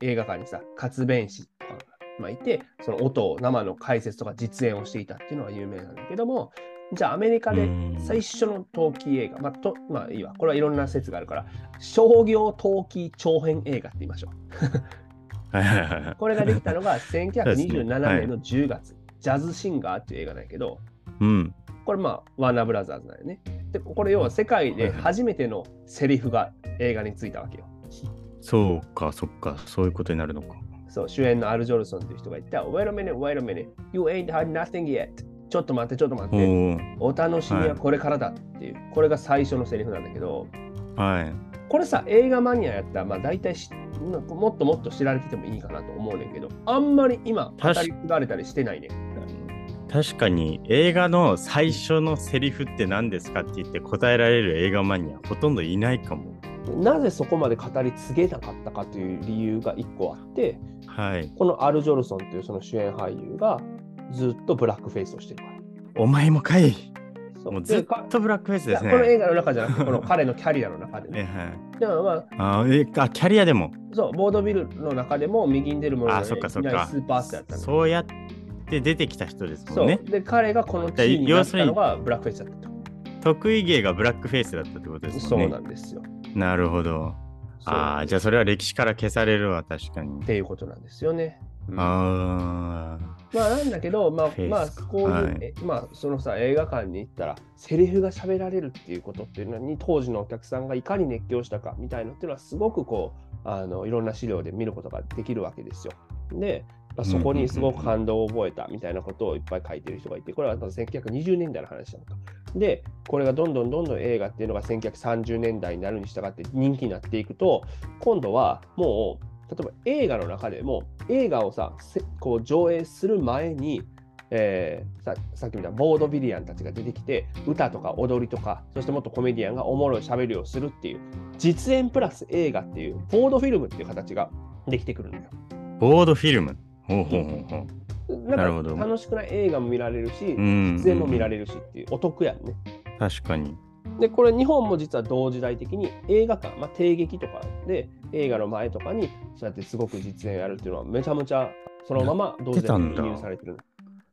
え映画館にさ、活弁士とかが、まあ、いて、その音を、生の解説とか実演をしていたっていうのが有名なんだけども、じゃあアメリカで
うん
最初の陶器映画、まあとまあいいわ、これはいろんな説があるから、商業陶器長編映画って言いましょう。
はいはいはいはい。
これができたのが
ですね
1927
はい
年の10月、ジャズシンガーっていう映画なんやけど、
うん。
これまあ、ワーナーブラザーズなんよね。で、これ要は世界で初めてのセリフが映画についたわけよ。
そうか、そっか、そういうことになるのか。
そう、主演のアル・ジョルソンっていう人が言った、Wait a minute, wait a minute, you ain't had nothing yet. ちょっと待って、ちょっと待
お
って。
お。
お楽しみはこれからだっていう、これが最初のセリフなんだけど、
はい。
これさ、映画マニアやったら、まあ大体しもっともっと知られててもいいかなと思うねんけど、あんまり今、語り継がれたりしてないね。
確かに映画の最初のセリフって何ですかって言って答えられる映画マニアほとんどいないかも。
なぜそこまで語り継げなかったかという理由が一個あって、
はい。
このアル・ジョルソンというその主演俳優がずっとブラックフェイスをしてるから。
お前もかい。もうずっとブラックフェイス
い
ですね。
やこの映画の中じゃなくて、この彼のキャリアの中で
え
ね。[LAUGHS]
はい
でもまあ、
あーえあ、キャリアでも？
そう、ボードビルの中でも右に出るものが、
あ、
ね、
そっかそっか
スーパースターやった
そうやって出てきた人ですも
そう、
んね。
で、彼がこの地位になったのがブラックフェイスだったと。
得意芸がブラックフェイスだったってことです
そう。なんですよ。
なるほど。ああ、じゃあそれは歴史から消されるわ、確かに
っ。ていうことなんですよね。うん。ま
あ
あなんだけど、まあまあこういう、
はい。
えまあそのさ映画館に行ったらセリフが喋られるっていうことっていうのに当時のお客さんがいかに熱狂したかみたいなっていうのはすごくこうあのいろんな資料で見ることができるわけですよ。で、まあ、そこにすごく感動を覚えたみたいなことをいっぱい書いてる人がいてこれはまず1920年代の話なのか。でこれがどんどんどんどん映画っていうのが1930年代になるに従って人気になっていくと今度はもう例えば映画の中でも映画をさせこう上映する前に、えーささっきみたボードビリアンたちが出てきて歌とか踊りとかそしてもっとコメディアンがおもろいしゃべりをするっていう実演プラス映画っていうボードフィルムっていう形ができてくるのよ。
あ、ボードフィルム？ほうほうほうほう。な
楽しくない？映画も見られるし、
うん
実演も見られるしっていうお得やんね。
確かに。
で、これ日本も実は同時代的に映画館、まあ、帝劇とかで映画の前とかにそうやってすごく実演やるっていうのはめちゃめちゃそのまま同時代に輸入されてる。の。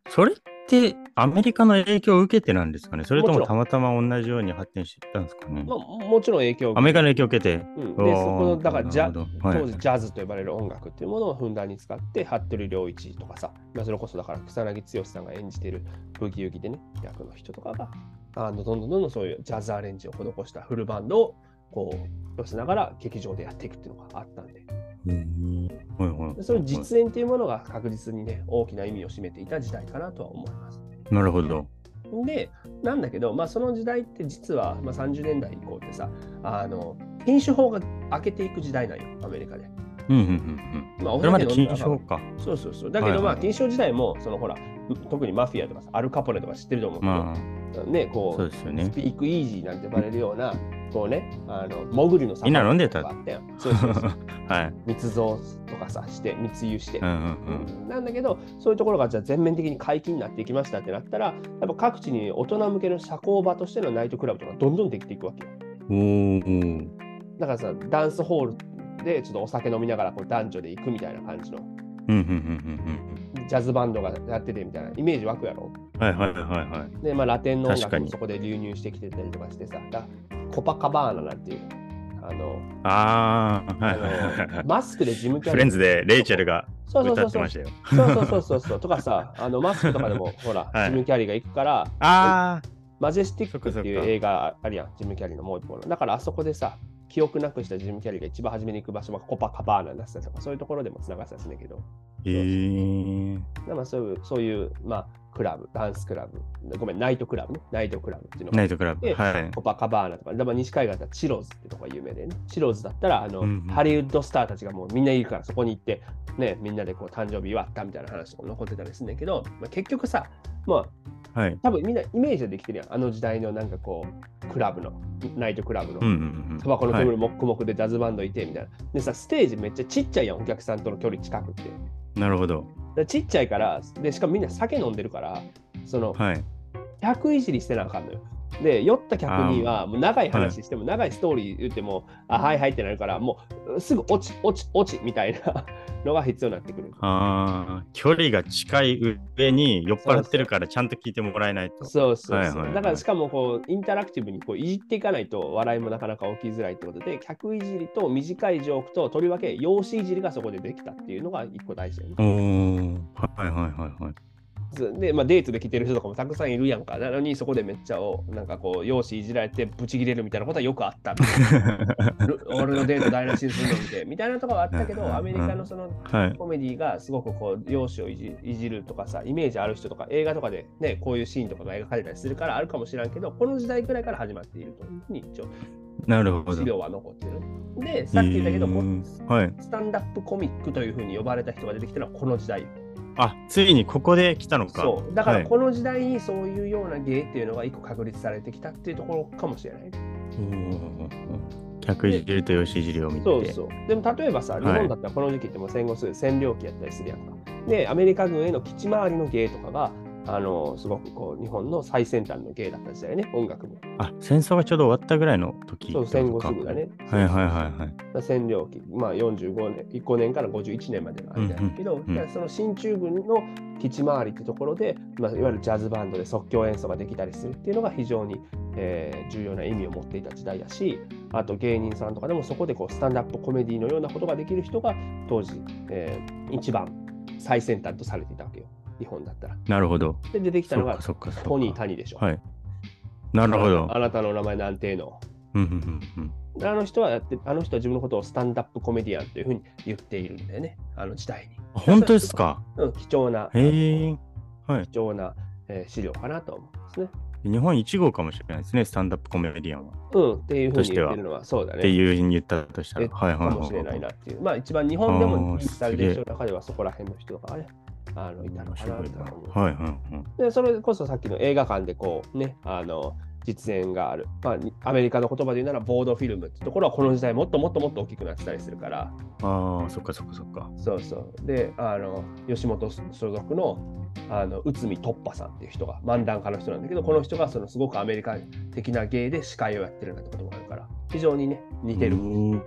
それってアメリカの影響を受けてなんですかね？それともたまたま同じように発展してたんですかね、
まあ、もちろん影響を
アメリカの影響を受けて。
うん、でそこのだからジャ当時ジャズと呼ばれる音楽っていうものをふんだんに使って服部良一とかさ、まあ、それこそだから草薙剛さんが演じてるブギウギでね役の人とかがあのどんどんどんどんそういうジャズアレンジを施したフルバンドをこう寄せながら劇場でやっていくっていうのがあったんで
うんはいはい
でその実演っていうものが確実にね大きな意味を占めていた時代かなとは思います。
なるほど。
で、なんだけど、まあ、その時代って実は、まあ、30年代以降ってさ、あの禁酒法が明けていく時代なんよ、アメリカで。
うんうんうん
まあ、
うん。
お
それまで禁
酒飲んだら
酒法か。
そうそうそう。だけど、
はいはい
まあ、禁酒時代も、そのほら、特にマフィアとかさ、アルカポネとか知ってると思うけど、
まあ、
ね、こう、
そうですよね
ス。ピークイージーなんて呼ばれるような、こうね、あの潜りの
みんな飲んでた
ったやん。そうそうそう。[LAUGHS]
はい。
密造とかさして、密輸して。
うんうん
うんなんだけど、そういうところがじゃあ全面的に解禁になっていきましたってなったら、やっぱ各地に大人向けの社交場としてのナイトクラブとかどんどんできていくわけよ。
うん。
だからさ、ダンスホールでちょっとお酒飲みながらこう男女で行くみたいな感じの、
うんうんうんうん
ジャズバンドがやっててみたいなイメージ湧くやろ？
うん。はいはいはいはい。
で、まあ、ラテンの音楽もそこで流入してきてたりとかしてさ、だコパカバーナなんていう、あの、
ああ、
の
い。
マスクでジムキャリー。
フレンズでレイチェルが
そうそうそうそう
歌ってましたよ。
そうそうそうそうそう。とかさ、あのマスクとかでも、[LAUGHS] ほら、
はい
ジム・キャリーが行くから、
ああ、
マジェスティックっていう映画あるやん、ジム・キャリーのもう一本の。だからあそこでさ、記憶なくしたジム・キャリーが一番初めに行く場所がコパカバーナになってたりとか、そういうところでもつながってたんだけど、
へえ。
まあそういう、そういう、まあ、クラブ、ダンスクラブ、ごめん、ナイトクラブね、ナイトクラブっていうのが
ナイトクラブ。
で
はい。
コパカバーナとか、でまあ西海岸だったらチローズってとこが有名でね。チローズだったらあの、
うんうん
ハリウッドスターたちがもうみんないるからそこに行って、ね、みんなでこう誕生日祝ったみたいな話とか残ってたりするんだけど、まあ、結局さ、まあ
はい。
多分みんなイメージでできてるやん。あの時代のなんかこう、クラブの、ナイトクラブの。タバコの
はい
煙もくもくでジャズバンドいてみたいな。でさ、ステージめっちゃちっちゃいやん、お客さんとの距離近くって。
なるほど。
らちっちゃいから、でしかもみんな酒飲んでるから、その、
はい。
客いじりしてなあかんのよ。で、酔った客には、もう長い話しても、長いストーリー言っても、あ、はいはいってなるから、もうすぐ落ち、落ち、落ちみたいな [LAUGHS] のが必要になってくる。
ああ、距離が近い上に酔っ払ってるからちゃんと聞いてもらえないと。
そうそうだからしかもこう、インタラクティブにこういじっていかないと笑いもなかなか起きづらいってことで、客いじりと短いジョークと、とりわけ容姿いじりがそこでできたっていうのが一個大事だよね。
はいはいはいはい。
で、まあ、デートで来てる人とかもたくさんいるやんか。なのにそこでめっちゃおなんかこう、容姿いじられてブチ切れるみたいなことはよくあった。る [LAUGHS] 俺のデート台無しにするの見てみたいなところはあったけど、アメリカのその
はい。
コメディがすごくこう、容姿をいじいじるとかさ、イメージある人とか、映画とかでね、こういうシーンとかが描かれたりするからあるかもしれんけど、この時代くらいから始まっているというふうに一応
なるほど。
資料は残ってる。で、さっき言ったけど、こ
へーはい。
スタンダップコミックというふうに呼ばれた人が出てきたのはこの時代。
あ、ついにここで来たのか。
そう。だから
はい
この時代にそういうような芸っていうのが一個確立されてきたっていうところかもしれない。
客いじりとよしいじりを見て。
そうそう。でも例えばさ、
い
日本だったらこの時期ってもう戦後すぐ占領期やったりするやんか。で、アメリカ軍への基地回りの芸とかが、あのすごくこう日本の最先端の芸だった時代ね、音楽も。
あ、戦争がちょうど終わったぐらいの時
そう、戦後すぐだね。
はいはいはいはい。
占領期、まあ45年、5年から51年までの間だけど、
うんうん
いやその進駐軍の基地回りってところで、まあ、いわゆるジャズバンドで即興演奏ができたりするっていうのが非常に、えー重要な意味を持っていた時代だし、あと芸人さんとかでもそこでこうスタンダップコメディのようなことができる人が当時、えー一番最先端とされていたわけよ、日本だったら。
なるほど。
で、出てきたのが
そっかそっかそっか
トニー・タニでしょ。
はい。なるほど。
あなたの名前なんていうの。
うんうんうんうん
あの人はやって、あの人は自分のことをスタンダップコメディアンというふうに言っているんだよね、あの時代に。
あ本当ですか？
うん、貴重な、
へえ。はい。
貴重な、えー資料かなと思うんですね。
日本一号かもしれないですね、スタンダップコメディアンは。
うん、っていうふうに言ってるのは、そうだね。
っていうふうに言ったとしたら。
え
はいはいはい。
かもしれないなっていう。まあ、一番日本でも
あー
認知されている人の中では、そこら辺の人がね、あのいたのかな。
はいはいはい。
で、それこそさっきの映画館でこうね、あの、実演がある、まあ、にアメリカの言葉で言うならボードフィルムってところはこの時代もっともっともっと大きくなってたりするから、
ああ、そっかそっかそっか。
そうそう。で、あの、吉本所属の、あの、内海突破さんっていう人が、漫談家の人なんだけど、この人が、その、すごくアメリカ的な芸で司会をやってるなんてこともあるから、非常にね、似てる状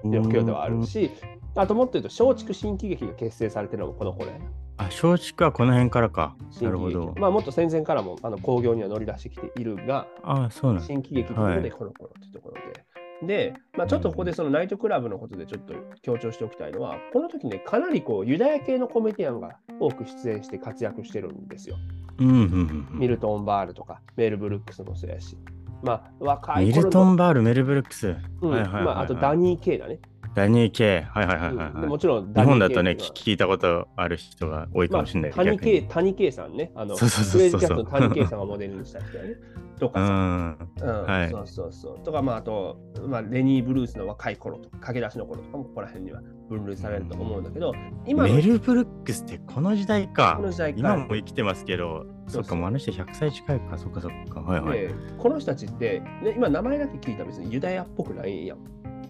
況ではあるし、あともっと言うと、松竹新喜劇が結成されてるのもこの頃やな。
あ、松竹はこの辺からか。なるほど。
まあ、もっと戦前からも、あの、興行には乗り出してきているが、
ああ、そうなんだ。
新喜劇ということで、この頃っていうところで。で、まあ、ちょっとここでそのナイトクラブのことでちょっと強調しておきたいのは、この時ね、かなりこうユダヤ系のコメディアンが多く出演して活躍してるんですよ。
うんうんうんうん。
ミルトン・バールとか、メール・ブルックスもそうやし。まあ、若い
ミルトン・バール、メルブルックス。
うん
はいはいはいはい
まあ、あとダニー・ケイだね。
ダニー・ケイ。はいはいはいはい、
もちろんダ
日本だとね、聞聞いたことある人が多いか
まあ、
もしれない。
谷
逆に
圭谷圭さんね、あの、
そうそうそうそう
クレイジの谷圭さんがモデルにした人やね。[LAUGHS] とかさ、
うん。
うん
はい
そうそうそう。とか、まあ、あと、まあ、レニー・ブルースの若い頃とか、駆け出しの頃とかもここら辺には分類されると思うんだけど、今の
メルブルックスってこの時代か
こ。の時代か
今も生きてますけど、そっか、もうあの人100歳近いか、そっかそっか。はいはい。
でこの人たちって、ね、今名前だけ聞いたら別にユダヤっぽくないやん。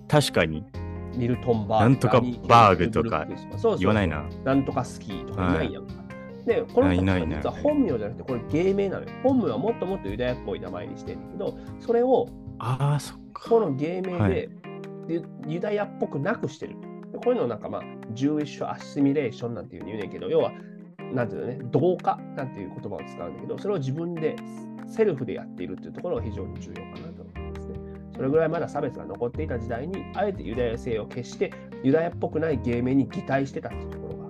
確かに
ミルトン・バーグ。
なんとかバーグとか言わないな。
なんとかスキーとかいないやんか。で、この人
いないいない
実は本名じゃなくて、これ芸名なのよ。本名はもっともっとユダヤっぽい名前にしてるけど、それを
ああ、そっか。
この芸名で、
はい
ユユダヤっぽくなくしてる。でこういうのをなんかまあ、 Jewish assimilation なんていうふうに言うねんけど、要は、なんていうのね、同化なんていう言葉を使うんだけど、それを自分でセルフでやっているっていうところが非常に重要かなと。それぐらいまだ差別が残っていた時代に、あえてユダヤ性を消して、ユダヤっぽくない芸名に擬態してたっていうところが。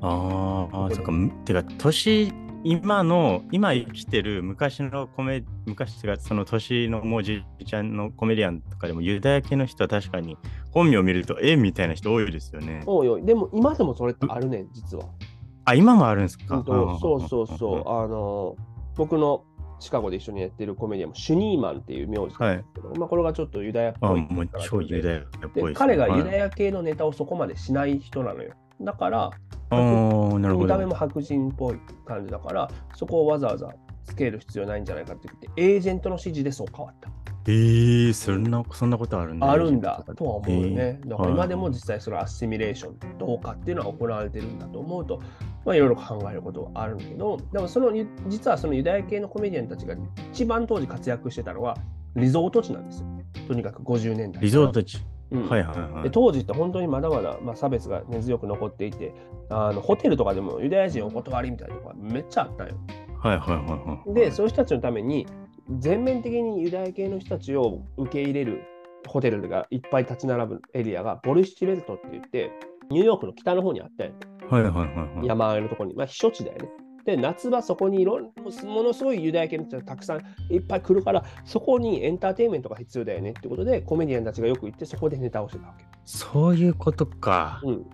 あーあー、そっか。むてか、年、今の、今生きてる昔のコメ、昔っていうか、その年のもうじいちゃんのコメディアンとかでも、ユダヤ系の人は確かに本名を見ると、えみたいな人多いですよね。
おいおい、でも今でもそれってあるねん、実は。
あ、今もあるんですか、
うんとそうそうそう。あの、僕のシカゴで一緒にやってるコメディアンもシュニーマンっていう名字なんですけど、まあこれがちょっとユダヤっ
あ、
ぽい。
もう超ユダヤっぽい
で
です、
彼がユダ
ヤ。
ヤ系のネタをそこまでしない人なのよ。だから、見た目。も白人っぽい感じだから、そこをわざわざつける必要ないんじゃないかって言って、エージェントの指示でそう変わった。
えー、そんな、そんなことあるんだ。
あるんだとは思うよね。
えー
だから今でも実際そのアシミレーション、どうかっていうのは行われてるんだと思うと、まあいろいろ考えることはあるんだけど、でもその実はそのユダヤ系のコメディアンたちが一番当時活躍してたのはリゾート地なんですよ。とにかく50年代。
リゾート地。
うん
はいはいはい
で。当時って本当にまだまだ、まあ、差別が根強く残っていてあのホテルとかでもユダヤ人お断りみたいなとこがめっちゃあったんよ。
はいはいはいはい。
でそういう人たちのために全面的にユダヤ系の人たちを受け入れるホテルがいっぱい立ち並ぶエリアがボルシチベルトって言ってニューヨークの北の方にあったんよ
はいはいはいはい。
山あいのところに、まあ、避暑地だよね。で夏場そこにいろんものすごいユダヤ系の人がたくさんいっぱい来るからそこにエンターテインメントが必要だよねってことでコメディアンたちがよく行ってそこでネタをしてたわけ。
そういうことか。
うん、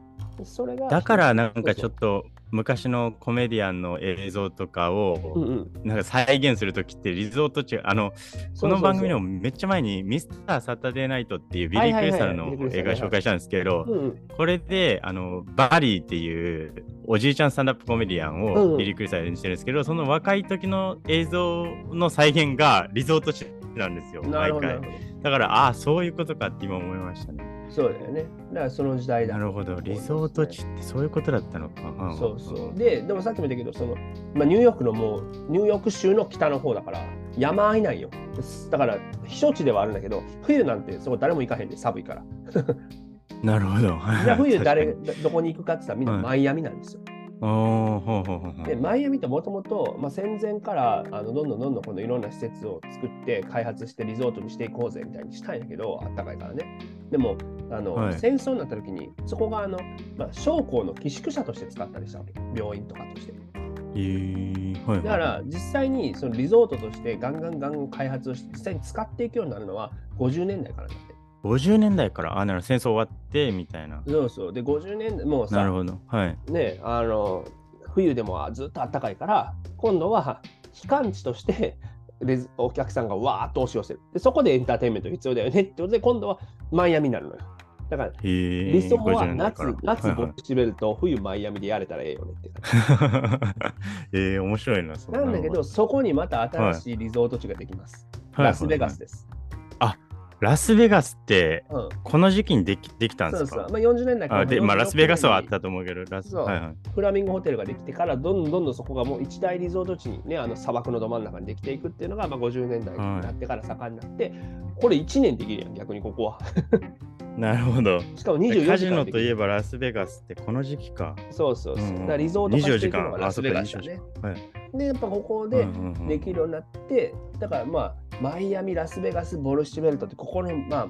それが
だからなんかちょっと昔のコメディアンの映像とかをなんか再現するときってリゾート地あのこの番組でもめっちゃ前にミスターサタデーナイトっていうビリー・クリスタルの映画紹介したんですけどこれであのバリーっていうおじいちゃんスタンダップコメディアンをビリー・クリスタル演じてるんですけどその若い時の映像の再現がリゾート地なんですよ毎回。だからああそういうことかって今思いましたね
そうだよね。だからその時代だ。
なるほどリゾート地ってそういうことだったのか
そうそう。で、でもさっきも言ったけど、その、まあ、ニューヨークのもう、ニューヨーク州の北の方だから、山あいないよ。だから、避暑地ではあるんだけど、冬なんてそこ誰も行かへんで、寒いから。
なるほど
じゃあ冬 [LAUGHS] 誰、どこに行くかって言ったらみんな
はい
マイアミなんですよ。
うほうほうほう
で、マイアミってもともと、まあ、戦前からあのどんどんどんどんこのいろんな施設を作って開発してリゾートにしていこうぜみたいにしたんやけど、あったかいからね。でも、あの
はい
戦争になった時に、そこがあの、まあ、将校の寄宿舎として使ったりしたわけ。病院とかとして。
えーはいはい
だから実際にそのリゾートとしてガンガンガンガン開発をして実際に使っていくようになるのは50年代からだって。
50年代から、あ、なる戦争終わってみたいな。
そうそう。で、50年代、もう
なる
さ、
ほど。はい。
ね、あの、冬でもずっと暖かいから、今度は避寒地としてレズお客さんがわーっと押し寄せる。で、そこでエンターテインメント必要だよねってことで、今度はマイアミになるのよ。だから、理想は
50年代
夏夏
はいはい
ボッチベルと冬マイアミでやれたらええよねって感 [LAUGHS]
えー、面白いな。
なんだけど、そこにまた新しいリゾート地ができます。
はい
ラスベガスです。
ラスベガスって、
うん。
この時期にできできたんですか？
そうそう。まあ、40年代から
あで、まあ、
46
ラスベガスはあったと思うけど、ラス
そう
はいはい。
フラミンゴホテルができてから、どんどんどんどんそこがもう一大リゾート地にね、あの砂漠のど真ん中にできていくっていうのが、まあ、50年代になってから盛んになって、これ1年できるやん、逆にここは。[LAUGHS]
なるほど。
しかも24時間
カジノといえ
ば。
ばラスベガスってこの時期か。
そうそうそう。
うんうん
だからリゾート化していくの
24時間
がラスベガスだ
あそっ
ね
か。はい。
で、やっぱここ
うん
で
うんうん
できるようになって、だからまあ、マイアミ、ラスベガス、ボルシチベルトって、ここの、まあ、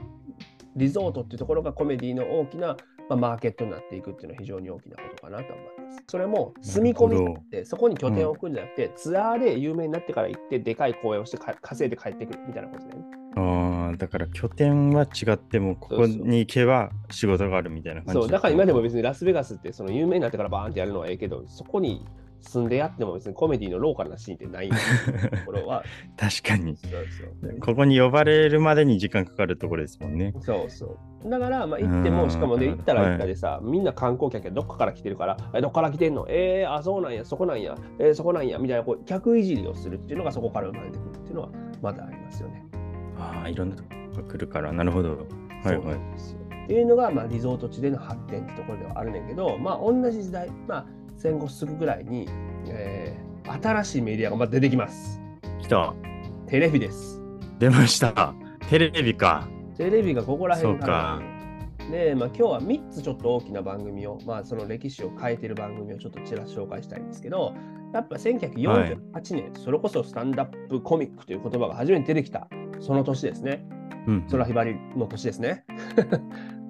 リゾートっていうところがコメディの大きな、まあ、マーケットになっていくっていうのは非常に大きなことかなと思います。それも住み込みって、そこに拠点を置くんじゃなくて、ツアーで有名になってから行って、でかい公演をしてか稼いで帰ってくるみたいなことだよね。
ああ、だから拠点は違っても、ここに行けば仕事があるみたいな感じ。
そう、だから今でも別にラスベガスってその有名になってからバーンってやるのはええけど、そこに住んでやっても別にコメディのローカルなシーンってないと [LAUGHS] ころは、
確かに。ここに呼ばれるまでに時間かかるところですもんね。
そうそう。だから、まあ、行っても、
うん
しかもね、行ったら
はい
行ったでさ、みんな観光客がどっかから来てるから、えどっから来てんの？えー、あ、そうなんや、そこなんや、えーそこなんや、みたいな、こう、客いじりをするっていうのがそこから生まれてくるっていうのは、まだありますよね。
ああ、いろんなとこが来るから、なるほど。はいはい。
っていうのが、まあ、リゾート地での発展ってところではあるねんけど、まあ、同じ時代、まあ、戦後すぐぐらいに、えー新しいメディアがまた出てきます。
来た。
テレビです。
出ました。テレビか。
テレビがここら辺からで、まあ、今日は3つちょっと大きな番組を、まあ、その歴史を変えてる番組をちょっとちら紹介したいんですけど、やっぱ1948年、それこそスタンダップコミックという言葉が初めて出てきた、その年ですね。
うん。
空ひばりの年ですね。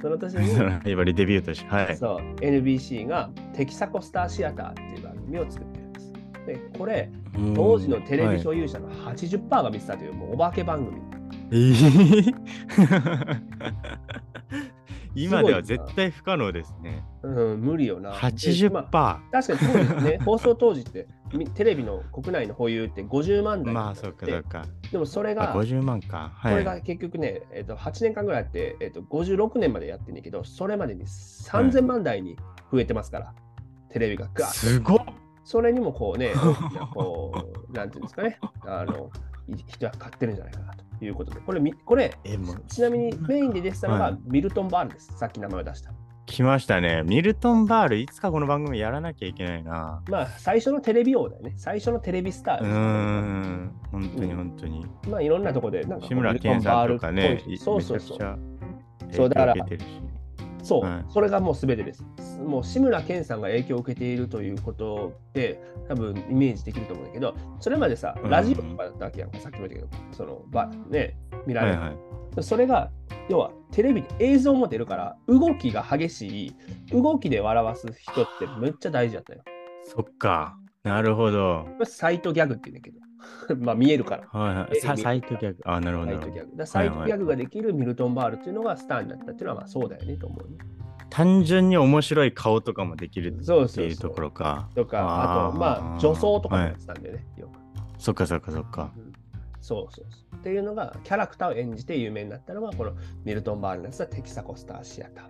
その年に、[LAUGHS]
デビューとして。はい。
そう、NBC がテキサコスターシアターっていう番組を作ってるんです。で、これ、
うん
当時のテレビ
はい
所有者の80%が見てたという、もうお化け番組。
えー [LAUGHS] 今では絶対不可能ですね。
うん、無理よな。で
80%。
まあ確かに当時ね、放送当時ってみテレビの国内の保有って50万台
まあ、そうか、そうか。
でもそれ
あ、
が、
50万か。はい。
これが結局ね、えっと8年間ぐらいやって、えっと56年までやってんねんけど、それまでに3000万台に増えてますから、テレビがガー
すごっ
それにもこうね、[LAUGHS] こう、なんていうんですかね、あのい人は買ってるんじゃないかなということで、これ、みこれちなみにメインで出てたのが
はい
ミルトン・バールです、さっき名前を出した。
来ましたね。ミルトン・バール、いつかこの番組やらなきゃいけないな。
まあ、最初のテレビ王だよね、最初のテレビスター
うー
です、
ん、本当に
うん
本当に。
まあ、いろんなとこで、なんか
志村けんさんとかね、い
そうそうそうそうだからそう、
はい
それがもう全てです。もう志村けんさんが影響を受けているということで、多分イメージできると思うんだけど、それまでさ、
うん
ラジオとかだったわけやんか、さっきも言ったけど、その、ばね、見られる。
はいはい。
それが、要はテレビで映像も出るから、動きが激しい、動きで笑わす人ってめっちゃ大事だったよ。
そっか。なるほど。
サイトギャグって言うんだけど、[LAUGHS] まあ見えるから。
はいはい。さサイトギャグ。あ、なるほど
サイトギャグ。だサイトギャグができるミルトン・バールっていうのがスターになったっていうのは、まあそうだよねと思うね。
単純に面白い顔とかもできるって
そうそうそう
いうところか。
とか、あと、まあ、女装とかもやってたんでね、よく。
そっかそっかそっか。
そうそうそう。っていうのが、キャラクターを演じて有名になったのが、このミルトン・バールのやつはテキサコスターシアタ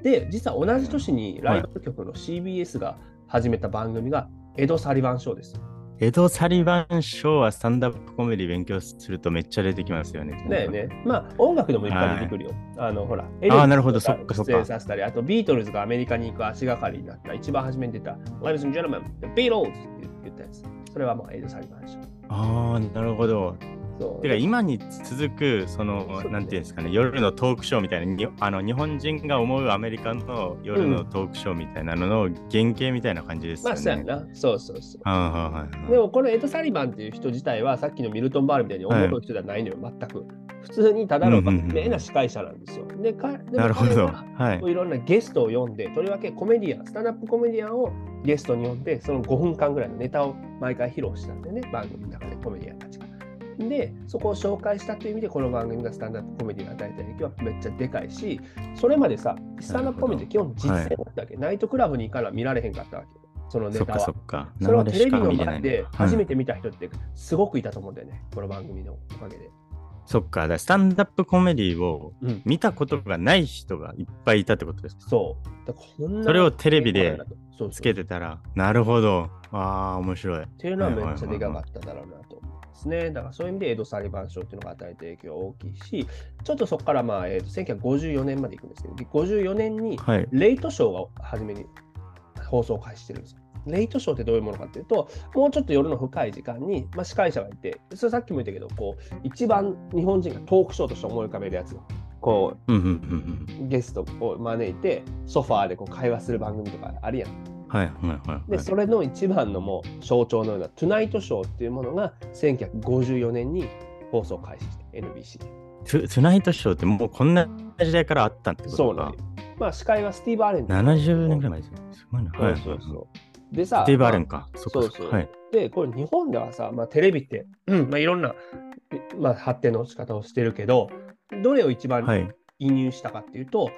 ー。で、実は同じ年にライバル局の CBS が始めた番組が、エド・サリバン・ショーです。
エド・サリバン賞はスタンダップコメディ勉強するとめっちゃ出てきますよね。
だよね。まあ、音楽でもいっぱい出てくるよ。あの、ほら、エ
ーなるほどそっかそっか
出演させたり、あと、ビートルズがアメリカに行く足がかりになった、一番初めに出た、Ladies and Gentlemen, The Beatles って言ったやつ。それはもうエド・サリバン賞。
ああ、なるほど。てか今に続くそのなんていうんですかね夜のトークショーみたいなにあの日本人が思うアメリカの夜のトークショーみたいなのの原型みたいな感じです
まあ、
よね。
そうやな。そうそうそう。
はいはいはいはい
でもこのエド・サリバンっていう人自体はさっきのミルトン・バールみたいにおもろい人ではないのよ、全く。普通にただの
うんうんうん
真面目な司会者なんですよ。で、か
なるほど。
彼は
はい。
いろんなゲストを呼んで、とりわけコメディアン、スタンダップコメディアンをゲストに呼んで、その5分間ぐらいのネタを毎回披露したんでね、番組の中でコメディアンが。で、そこを紹介したという意味で、この番組がスタンダップコメディに与えた影響はめっちゃでかいし、それまでさ、スタンダップコメディ基本実践だったわけ、ナイトクラブに行かな見られへんかったわけ。そのネタは
そっかそ。っか。
それをテレビの前で
か
初め
はい
て見た人ってすごくいたと思うんだよね、この番組のおかげで。
そっか。だスタンダップコメディを
うん、
見たことがない人がいっぱいいたってことですか？
そう。だからこんな
それをテレビでつけてたら、なるほど。ああ、面白い。
っていうのはめっちゃでかかっただろうなと思いますね。だからそういう意味でエド・サリバン賞っていうのが与えた影響は大きいし、ちょっとそこからまあ、えー、と1954年まで行くんですけど、54年に
はい。
レイトショーが初めに放送を開始してるんですよ。レイトショーってどういうものかっていうと、もうちょっと夜の深い時間に、まあ、司会者がいて、それさっきも言ったけど、こう一番日本人がトークショーとして思い浮かべるやつこ。
う
ゲストを招いて、ソファーでこう会話する番組とかあるやん。
はいはいはいはい。
で、それの一番のもう象徴のような、トゥナイトショーっていうものが1954年に放送開始して、NBC で。
トゥトゥナイトショーってもうこんな時代からあったってことか。
そうなんよまあ、司会はスティーブ・アレン
70年ぐらい前ですね。すごいな。はい。
そうそうそう。でさ、
スティーブ・アレン
ま
か。そ
あそうそう。
はい。
で、これ日本ではさ、まあ、テレビって、うんまあ、いろんな、まあ、発展の仕方をしてるけど、どれを一番
はい。
移入したかっていうと、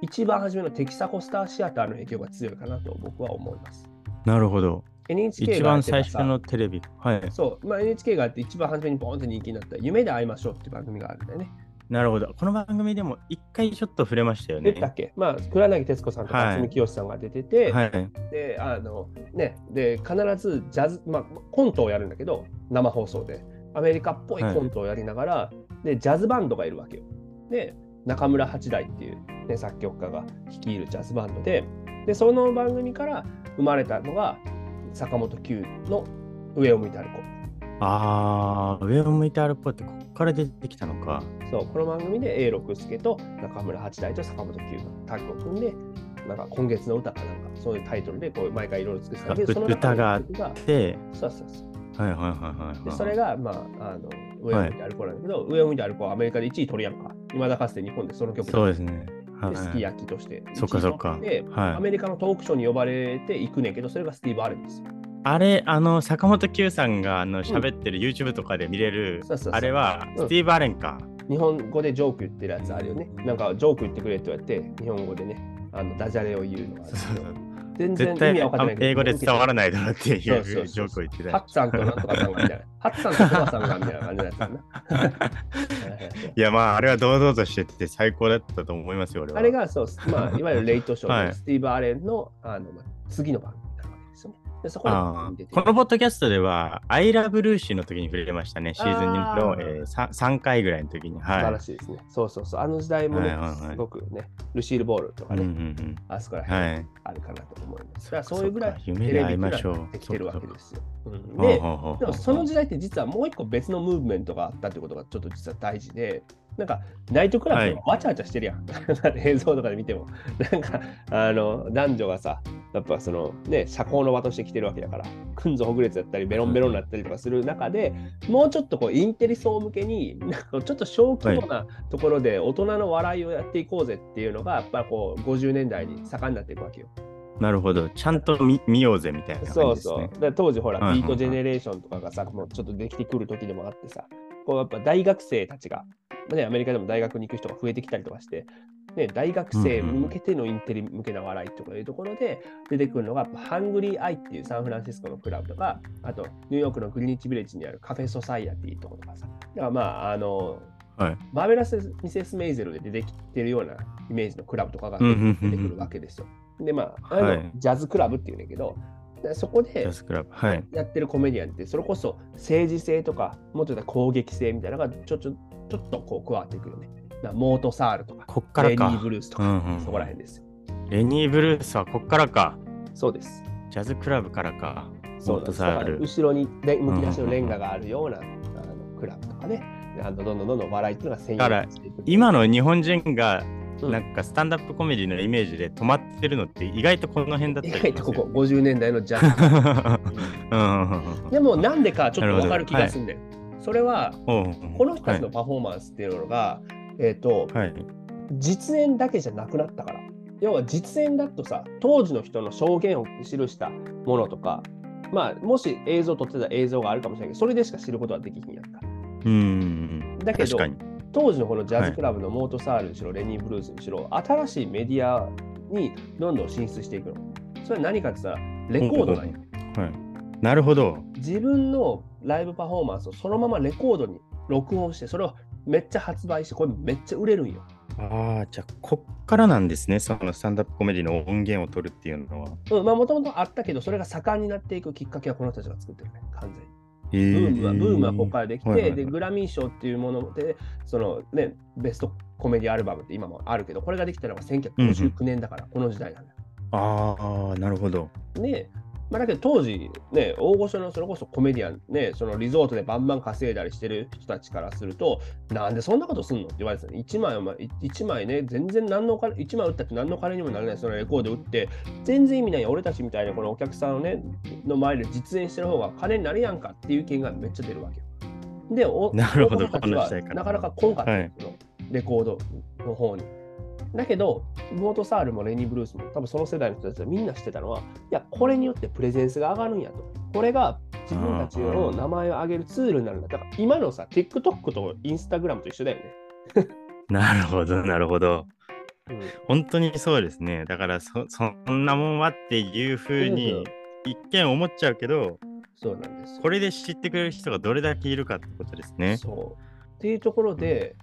一番初めのテキサコスターシアターの影響が強いかなと僕は思います。
なるほど。
NHK が
一番最初のテレビ。はい。
そう、まあ、NHK があって一番初めにボーンって人気になった夢で会いましょうっていう番組があるんだよね。
なるほど。この番組でも一回ちょっと触れましたよね
出た。っけ？まあ、黒柳徹子さんと
はい
か渥美清さんが出てて、
はい。
で、あの、ね、で、必ずジャズ、まあ、コントをやるんだけど、生放送で。アメリカっぽいコントをやりながら、で、ジャズバンドがいるわけよ。で、中村八大っていう、ね、作曲家が率いるジャズバンドで、で、その番組から生まれたのが、坂本九の上を向いて歩こう。
ああ、上を向いて歩こうってここから出てきたのか。
そう、この番組で A 六輔と中村八大と坂本九がタッグを組んで、なんか今月の歌かなんか、そういうタイトルでこう毎回いろいろ作ってたけど、
う
その中
歌があっ
の一曲が
で、
そうそうそう。
はいはいはいはいはい。
でそれが、まあ、あの上を向いて歩こうなんだけど、上を向いて歩こうはアメリカで1位取るやんか。いまだかつて日本でその曲
そうですね。はい
で好き焼きとして。
そっかそっか
で、
はい
アメリカのトークショーに呼ばれて行くねんけど、それがスティーブ・アレンですよ。
あれ、あの、坂本九さんがあの喋ってる YouTube とかで見れる、あれは
うん
スティーブ・アレンか。
日本語でジョーク言ってるやつあるよね。なんかジョーク言ってくれって言われて、日本語でね、あのダジャレを言うのがある
そうそう。
全然意味は分かんない。
英語で伝わらないだろうっていうジョークを言ってた
ハッツさんとなんとかさんがみたいな。[LAUGHS] ハッツさんとコバさんがみたいな感じのやつだな。[LAUGHS] [LAUGHS]
いや、まあ、あれは堂々としてて最高だったと思いますよ、俺は。
あれがそう、まあ、いわゆるレイトショーで、
はい
スティーブ・アレンのあの、まあ、次の番組でそこに
あー
出て
このポッドキャストでは、アイラブルーシーの時に触れましたね、シーズン2の、えー、3, 3回ぐらいの時に。
素晴
はい。
らしいですね。そうそうそう。あの時代もね、
はいはいはい
すごくね、ルシール・ボールとか
うんう
ね、
ん
あそこら
うん。
辺
はい。
あるかなと思います。
そっか
だからそういうぐらい
夢
テ
で会いましょう
できてるわけですよ。うんで、でもその時代って実はもう一個別のムーブメントがあったってことがちょっと実は大事で、なんかナイトクラブとかわちゃわちゃしてるやん。[LAUGHS] 映像とかで見ても。なんかあの男女がさ、やっぱそのね、社交の場として来てるわけだから、くんぞほぐれつだったり、ベロンベロンになったりとかする中で、もうちょっとこうインテリ層向けに、なんかちょっと小規模なところで大人の笑いをやっていこうぜっていうのが、やっぱこう50年代に盛んになっていくわけよ。
なるほど。ちゃんと見見ようぜみたいな感じですね。
そうそう。当時ほら、
はいはいはい
ビートジェネレーションとかがさ、もうちょっとできてくる時でもあってさ、こうやっぱ大学生たちが、ね、アメリカでも大学に行く人が増えてきたりとかして、ね、大学生に向けてのインテリ向けな笑いとかいうところで出てくるのが、ハングリーアイっていうサンフランシスコのクラブとか、あとニューヨークのグリニッチビレッジにあるカフェソサイアティとかとかさ、だからまあ、あの、
はい。
マーベラス・ミセス・メイゼルで出てきてるようなイメージのクラブとかが出てくるわけですよ。で、まあ、あの
はい。
ジャズクラブっていうんだけど、でそこ
ジ
で。やってるコメディアンって、それこそ政治性とか、もっと言ったら攻撃性みたいなのがちょちょちょっとこう加わってくるよね。なモートサールとか、
こっからか
レニー・。ブルースとか、
うんうん
そこら辺ですよ。
レニー・ブルースはこっからか。
そうです。
ジャズクラブからか。モートサール。
後ろにレむき出しのレンガがあるような、あのクラブとかね、あのどんどんどんどん笑いっていうのが専
だから。今の日本人が
うん
なんかスタンダップコメディのイメージで止まってるのって意外とこの辺だった
意
り
外とここ
しますよ
50年代のジャズ。[LAUGHS]
うんうんうんうん
でもなんでかちょっとわかる気がするんだよ。それは、この人たちのパフォーマンスっていうのが、えっ、と、実演だけじゃなくなったから。要は実演だとさ、当時の人の証言を記したものとか、まあ、もし映像撮ってた映像があるかもしれないけど、それでしか知ることはできひんやんか。
うんうん
だけど。当時のこのジャズクラブのモートサールにしろ、レニー・ブルースにしろ、新しいメディアにどんどん進出していくの。それは何かって言ったら、レコードなんよ。
はい、なるほど。
自分のライブパフォーマンスをそのままレコードに録音して、それをめっちゃ発売して、これめっちゃ売れるんよ。
ああ、じゃあ、こっからなんですね、そのスタンダップコメディの音源を取るっていうのは。
うん、まあもともとあったけど、それが盛んになっていくきっかけはこの人たちが作ってるね、完全に。
ブ
ブームは、ブームはここからできて、
はいはいはい
で、グラミー賞っていうもので、そのね、ベストコメディアルバムって今もあるけど、これができたのが1959年だから、この時代なんだよ。
ああ、なるほど。
で、まあ、だけど当時、ね、大御所のそれこそコメディアン、ね、そのリゾートでバンバン稼いだりしてる人たちからすると、なんでそんなことすんの？って言われてたね。1枚お前、1枚ね、全然何のお金、1枚売ったって何の金にもならない、そのレコード売って、全然意味ないよ俺たちみたいなこのお客さんをね、の前で実演してる方が金になるやんかっていう意見がめっちゃ出るわけよ。で、お
なるほど
なかなか来んかったよ、そのレコードの方に。だけど、モートサールもレニー・ブルースも多分その世代の人たちはみんな知ってたのは、いや、これによってプレゼンスが上がるんやと。これが自分たちの名前を上げるツールになるんだ。だから今のさ、TikTok と Instagram と一緒だよね。[LAUGHS]
なるほど、なるほど。
うん
本当にそうですね。だからそ、そんなもんはっていうふうに一見思っちゃうけど、
そうなんですよ
これで知ってくれる人がどれだけいるかってことですね。
そうっていうところで、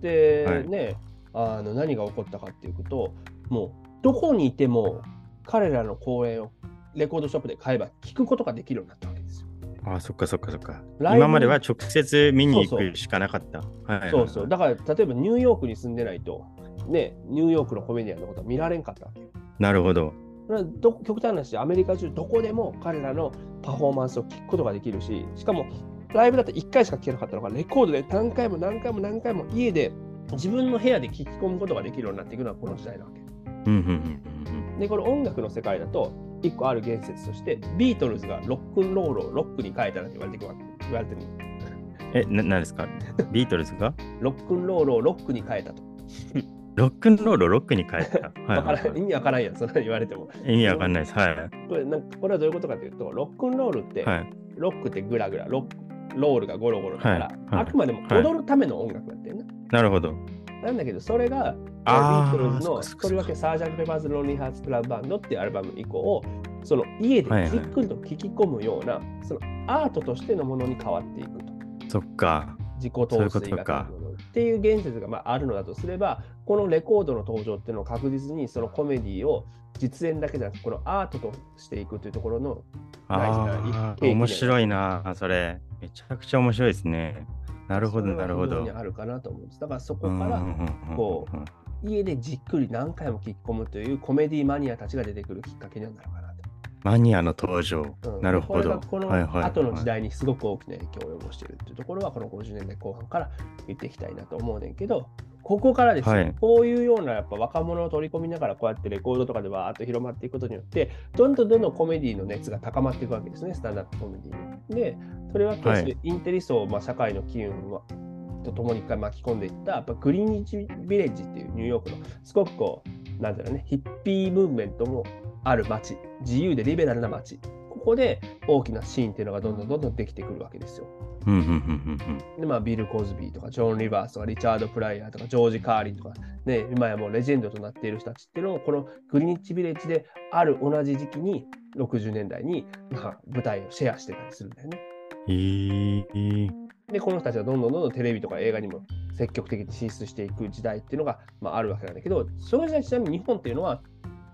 で、
はい
ねあの何が起こったかっていうともうどこにいても彼らの公演をレコードショップで買えば聞くことができるようになったわけですよ。
ああ、そっかそっかそっか。今までは直接見に行くしかなかった。
そうそう。だから例えばニューヨークに住んでないと、ね、ニューヨークのコメディアンのことは見られんかったわけよ。
なるほど。
ど極端な話、アメリカ中どこでも彼らのパフォーマンスを聞くことができるし、しかもライブだって1回しか聞けなかったのが、レコードで何回も何回も何回も家で自分の部屋で聞き込むことができるようになっていくのはこの時代なわけ。で、この音楽の世界だと、1個ある言説として、ビートルズがロックンロールをロックに変えたなんて言われてくるわけ言われてる。
うん。え、な、なんですか？ビートルズが？
ロックンロールをロックに変えたと。
ロックンロールをロックに変えた？[LAUGHS] はい
意味わからんやん、そんなに言われても。
意味わかんないです。はい。
これなんかこれはどういうことかというと、ロックンロールって、
はい。
ロックってグラグラ、ロックロールがゴロゴロだから、
はいはい
あくまでも踊るための音楽やってんな。
なるほど。
なんだけど、それが、ビートルズのとりわけサージャント・ペパーズ・ロンリー・ハーツ・クラブ・バンドっていうアルバム以降、その家でじっくりと聴き込むような、そのアートとしてのものに変わっていくと。
そっか。
自己陶
そういうこ
酔
とか
っていう言説がまああるのだとすれば、このレコードの登場っていうのを確実にそのコメディを実演だけじゃなくこのアートとしていくというところの大事な
ああ、
契機
面白いな、それ。めちゃくちゃ面白いですね。なるほど、なるほど。
あるかなと思うんです。だからそこ
うん
から
うんう
家でじっくり何回も聞き込むというコメディマニアたちが出てくるきっかけにはなるかなと。
マニアの登場。
うん
なるほど
これが。この後の時代にすごく大きな影響を及ぼしているというところは、この50年代後半から言っていきたいなと思うねんけど、ここからですね、
はい
こういうようなやっぱ若者を取り込みながらこうやってレコードとかでわーっと広まっていくことによって、どんどんどんどんコメディの熱が高まっていくわけですね、スタンダップコメディに。で、とりわけ、
はい
インテリ層、まあ、社会の機運はとともに一回巻き込んでいった、やっぱグリーンニッチビレッジっていうニューヨークのすごくこう、なんだろうね、ヒッピームーブメントもある街、自由でリベラルな街。ここで大きなシーンっていうのがどんどんどんどんできてくるわけですよ。で、まあ、ビル・コズビーとか、ジョン・リバースとか、リチャード・プライヤーとか、ジョージ・カーリンとか、ね、今やもうレジェンドとなっている人たちっていうのを、このグリニッチ・ビレッジである同じ時期に、60年代に、まあ、舞台をシェアしてたりするんだよね。で、この人たちはどんどんどんどんテレビとか映画にも積極的に進出していく時代っていうのが、まあ、あるわけなんだけど、その時代ちなみに日本っていうのは、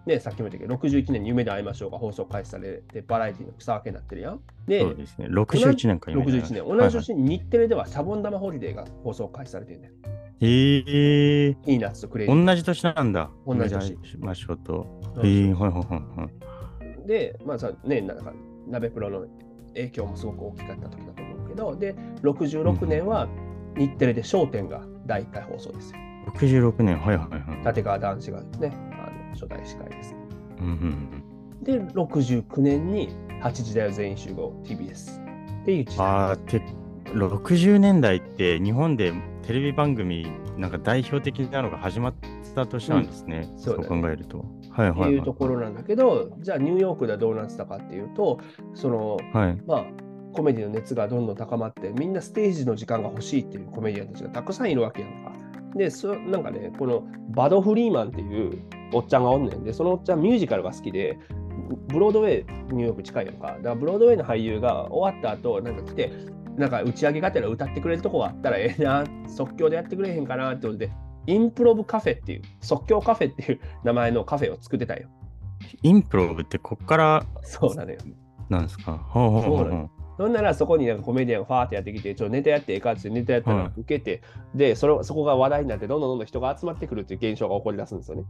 ね、さっきも言ったけど、61年に夢で会いましょうが放送開始されて、バラエティの草分けになってるやん。で、
そうですね。61年か今
61年。同じ年に日テレではシャボン玉ホリデーが放送開始されてるんだよ。
へえ。
ピーナッツとクレイジー。
同じ年なんだ。
同じ年
ましょうと。え、はいはいはいはい。
で、まあさ、ね、なんか、ナベプロの影響もすごく大きかった時だと思うけど、で、66年は日テレで笑点が第1回放送ですよ。
66年、はいはいはい。
立川談志がね、初代司会です。
うんうん
で、69年に8時だよ全員集合 TBS っていう時
うん、
代。
ああ、て60年代って日本でテレビ番組なんか代表的なのが始まった年なんですね。
うん
そ
そうね
考えると。はいはい、はい。
いうところなんだけど、じゃあニューヨークではどうなってたかっていうと、その、
はい。
まあ、コメディの熱がどんどん高まって、みんなステージの時間が欲しいっていうコメディアンたちがたくさんいるわけやんか。で、そなんかね、このバド・フリーマンっていうおっちゃんがおんねんで、そのおっちゃんミュージカルが好きで、ブロードウェイ、ニューヨーク近いやんか。だからブロードウェイの俳優が終わった後、なんか来て、なんか打ち上げがてら歌ってくれるとこがあったらええな、即興でやってくれへんかなってことで、インプロブカフェっていう、即興カフェっていう名前のカフェを作ってたんよ。
インプロブってこっから
そうなのよ。
なんですか？ほうほうほうほ
そうそんならそこになんかコメディアンがファーってやってきて、ちょっとネタやってええかってネタやったら
はい
受けて、でそれそこが話題になって、どんどんどんどん人が集まってくるっていう現象が起こり出すんですよね。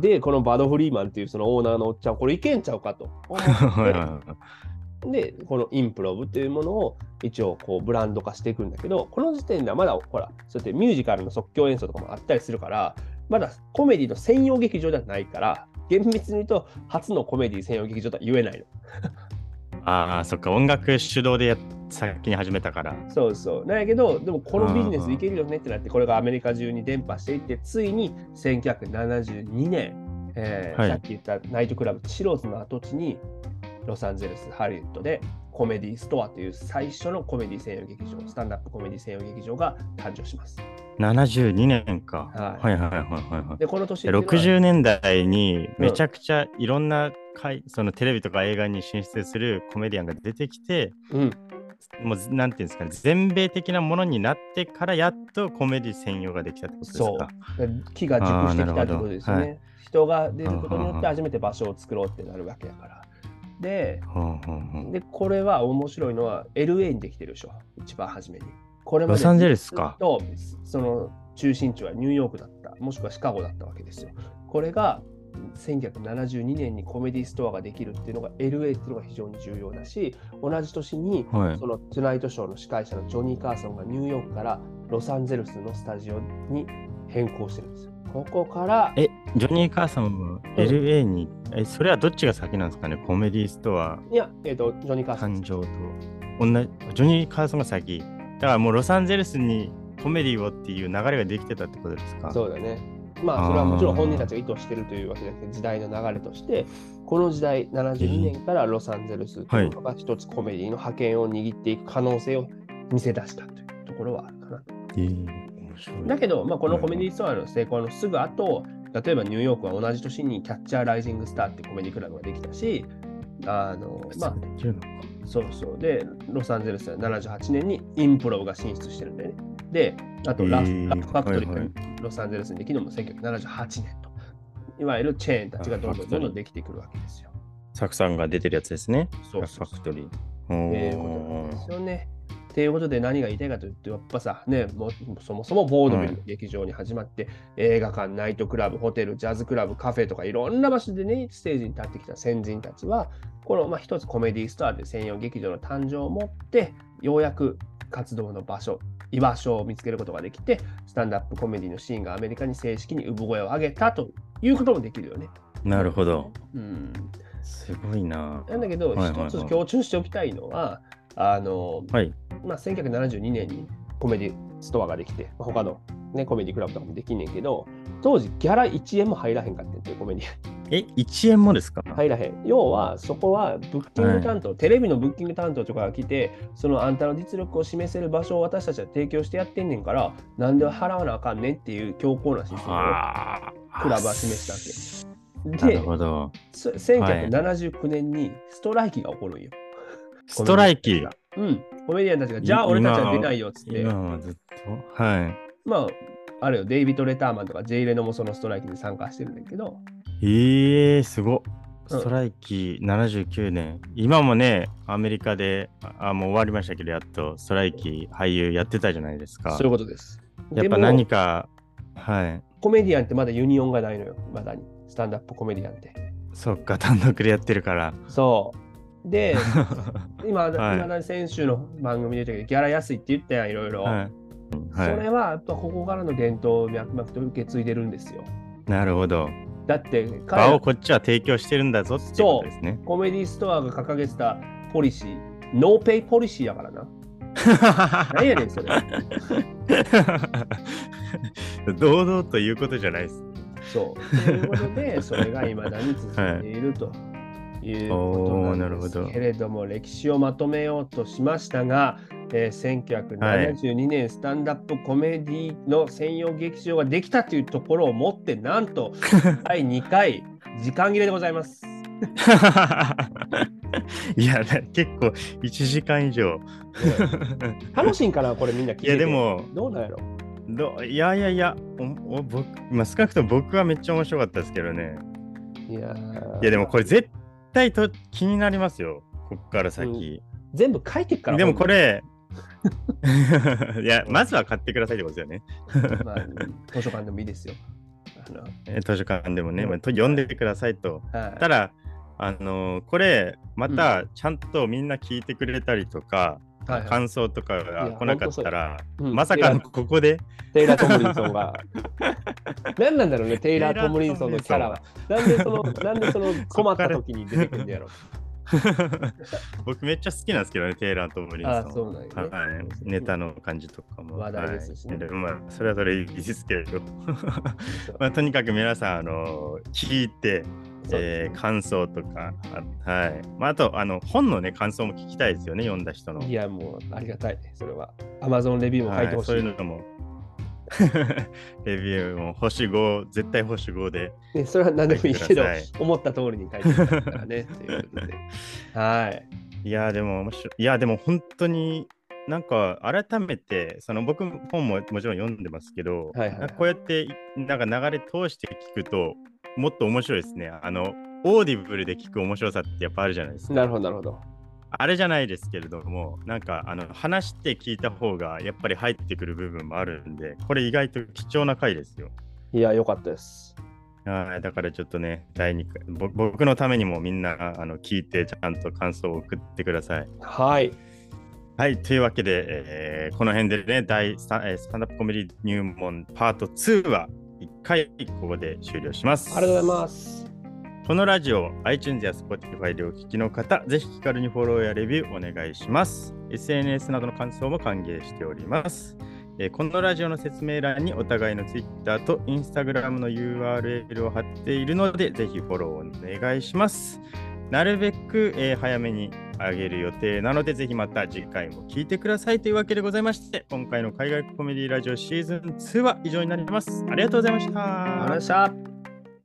で、このバド・フリーマンっていうそのオーナーのおっちゃん、これいけんちゃうかと。[LAUGHS]
はいはいはい
で、このインプロブっていうものを一応こうブランド化していくんだけど、この時点ではまだほら、そうやってミュージカルの即興演奏とかもあったりするから、まだコメディの専用劇場ではないから、厳密に言うと初のコメディ専用劇場とは言えないの。
ああ、そっか、音楽主導でや先に始めたから。
そうそう。なんやけど、でもこのビジネスいけるよねってなって、これがアメリカ中に伝播していって、ついに1972年、えー
はい
さっき言ったナイトクラブ、チローズの跡地に、ロサンゼルス、ハリウッドでコメディストアという最初のコメディ専用劇場、スタンダップコメディ専用劇場が誕生します。
72年か。
は
はいはいはいはいはい。
で、この年っていうのは
60年代にめちゃくちゃいろんなそのテレビとか映画に進出するコメディアンが出てきて、
うん、
もうなんていうんですかね、全米的なものになってからやっとコメディ専用ができたってことです
そう
か。。
木が熟してきたってことですよ
あーなる
ね。人が出ることによって初めて場所を作ろうってなるわけだから。で、でこれは面白いのは LA にできてるでしょ、一番初めに。これまで
ロサンゼルスか
その中心地はニューヨークだった、もしくはシカゴだったわけですよ。これが1972年にコメディストアができるっていうのが LA っていうのが非常に重要だし、同じ年に
はい
そのトゥナイトショーの司会者のジョニー・カーソンがニューヨークからロサンゼルスのスタジオに変更してるんですよ。ここから、
え、ジョニー・カーさんも LA に、え、それはどっちが先なんですかね？コメディストア
いや、えっ、と、ジョニー・カーソン
誕生と。同じジョニー・カーソンが先。だからもうロサンゼルスにコメディをっていう流れができてたってことですか？
そうだね。まあ、それはもちろん本人たちが意図してるというわけだけど、時代の流れとして、この時代、72年からロサンゼルスというのが一つコメディの覇権を握っていく可能性を見せ出したというところはあるかな。
えー面白い
だけど、まあ、このコメディストアの成功のすぐ後、例えばニューヨークは同じ年にキャッチャー・ライジング・スターってコメディクラブができたし、あの、まあ。そうそう。で、ロサンゼルスは78年にインプロブが進出してるんだよね。で、あとラフ、ァクトリーが
はい
ロサンゼルスにできるのも1978年と。いわゆるチェーンたちがどんどんどんどんできてくるわけですよ。
サクさんが出てるやつですね。
そうそう
ファクトリー。
ということなんですよね。ということで何が言いたいかというと、やっぱさ、ね、もうそもそもボードビルの劇場に始まって、映画館、ナイトクラブ、ホテル、ジャズクラブ、カフェとかいろんな場所でね、ステージに立ってきた先人たちは、この、まあ、一つコメディストアで専用劇場の誕生をもって、ようやく活動の場所、居場所を見つけることができて、スタンダップコメディのシーンがアメリカに正式に産声を上げたということもできるよね。
なるほど。
うん、
すごいな。
なんだけど、一つ強調しておきたいのは、あの、
はい。
まあ、1972年にコメディストアができて、まあ他の、ね、コメディクラブとかもできんねんけど、当時ギャラ1円も入らへんかってんて、コメディ
え、1円もですか？
入らへん。要は、そこはブッキング担当、テレビのブッキング担当とかが来て、そのあんたの実力を示せる場所を私たちは提供してやってんねんから、なんで払わなあかんねんっていう強硬な姿勢を
あ
クラブは示したわけ。
なる
で、
ほど。
そ1979年にストライキが起こるんよ。
ストライキ？
うん。コメディアンたちが、じゃあ俺たちは出ないよっつって。
今はずっと？はい。
まあ、あれよ、デイビッド・レターマンとかジェイレノもそのストライキに参加してるんだけど、
ええー、すごっ。
うん
ストライキ79年。今もね、アメリカで、あ、もう終わりましたけど、やっとストライキ俳優やってたじゃないですか
そう。いうことです。
やっぱ何か、はい。
コメディアンってまだユニオンがないのよ、いまだに。スタンダップコメディアンって。
そっか、単独でやってるから。
そう。で、[LAUGHS] 今、
はい
今先週の番組で言ったけど、ギャラ安いって言ったやん、いろいろ。
はい。
それはやっぱここからの伝統を脈々と受け継いでるんですよ。
い。なるほど。
だって
場をこっちは提供してるんだぞってことですね。
コメディストアが掲げてたポリシー、no pay policy やからな。[LAUGHS] 何やねん、それ。[LAUGHS]
堂々ということじゃないです。
そう。ということで、それがいまだに続いているということ
な
なんです
るほど
けれども、歴史をまとめようとしましたが、えー1972年スタンダップコメディの専用劇場ができたというところをもって、なんと [LAUGHS] 第2回時間切れでございます。[LAUGHS]
いや、ね結構1時間以上。
楽しいんかな、これみんな聞いてて
いや、で、も、
どうなんやろ？
どいやいやいや、おお僕、まあ、少なくとも僕はめっちゃ面白かったですけどね。
いやー
いや、でもこれ絶対と気になりますよ。こっから先。
全部書いてっから。
でもこ
れ、
れ、[LAUGHS] いや、まずは買ってくださいってことですよね。[LAUGHS]
まあ、図書館でもいいですよ。あの
え図書館でもね、
うん
まあと読んでくださいと。
はい
ただ、あのーこれ、またちゃんとみんな聞いてくれたりとか、
はいはい
感想とかが来なかったら、
うん
まさかのここで、
テイラー・トムリンソンが。[LAUGHS] 何なんだろうね、テイラー・トムリンソンのキャラは。なんでその、なんでその困った時に出てくるんだやろ。[LAUGHS]
僕めっちゃ好きなんですけどね、テイラーとムリンさん。
ああ、そうなんやね。
はい、ネタの感じとかも。
話題ですしね
はいでまあ、それはそれいいですけれど。[LAUGHS] まあ、とにかく皆さん、あの聞いて、えー感想とか、あはい。まあ、あと、あの、本のね、感想も聞きたいですよね、読んだ人の。
いや、もうありがたいね、それは。Amazon レビューも書いてほしい。
はいそういうのも。レビューも星5、絶対星5で。
ね、それは何でもいいけど思った通りに書いてくださいからね。ということで。はい。
いや、でも面白い。いや、でも本当になんか改めて、その僕本ももちろん読んでますけど、
はいはいはい
こうやってなんか流れ通して聞くと、もっと面白いですね。あの、オーディブルで聞く面白さってやっぱあるじゃないですか。
なるほど、なるほど。
あれじゃないですけれども、なんかあの話して聞いた方がやっぱり入ってくる部分もあるんで、これ意外と貴重な回ですよ。
いや、よかったです。
はいだからちょっとね、第2回、ぼ僕のためにもみんなあの聞いて、ちゃんと感想を送ってください。
はい。
はい、というわけで、えーこの辺でね、第スタえースタンダップコメディ入門パート2は1回ここで終了します。
ありがとうございます。
このラジオ、iTunes や Spotify でお聞きの方、ぜひ気軽にフォローやレビューお願いします。SNS などの感想も歓迎しております。えーこのラジオの説明欄にお互いの Twitter と Instagram の URL を貼っているので、ぜひフォローお願いします。なるべく、えー早めに上げる予定なので、ぜひまた次回も聞いてくださいというわけでございまして、今回の海外コメディラジオシーズン2は以上になります。ありがとうございました。
ありがとうございました。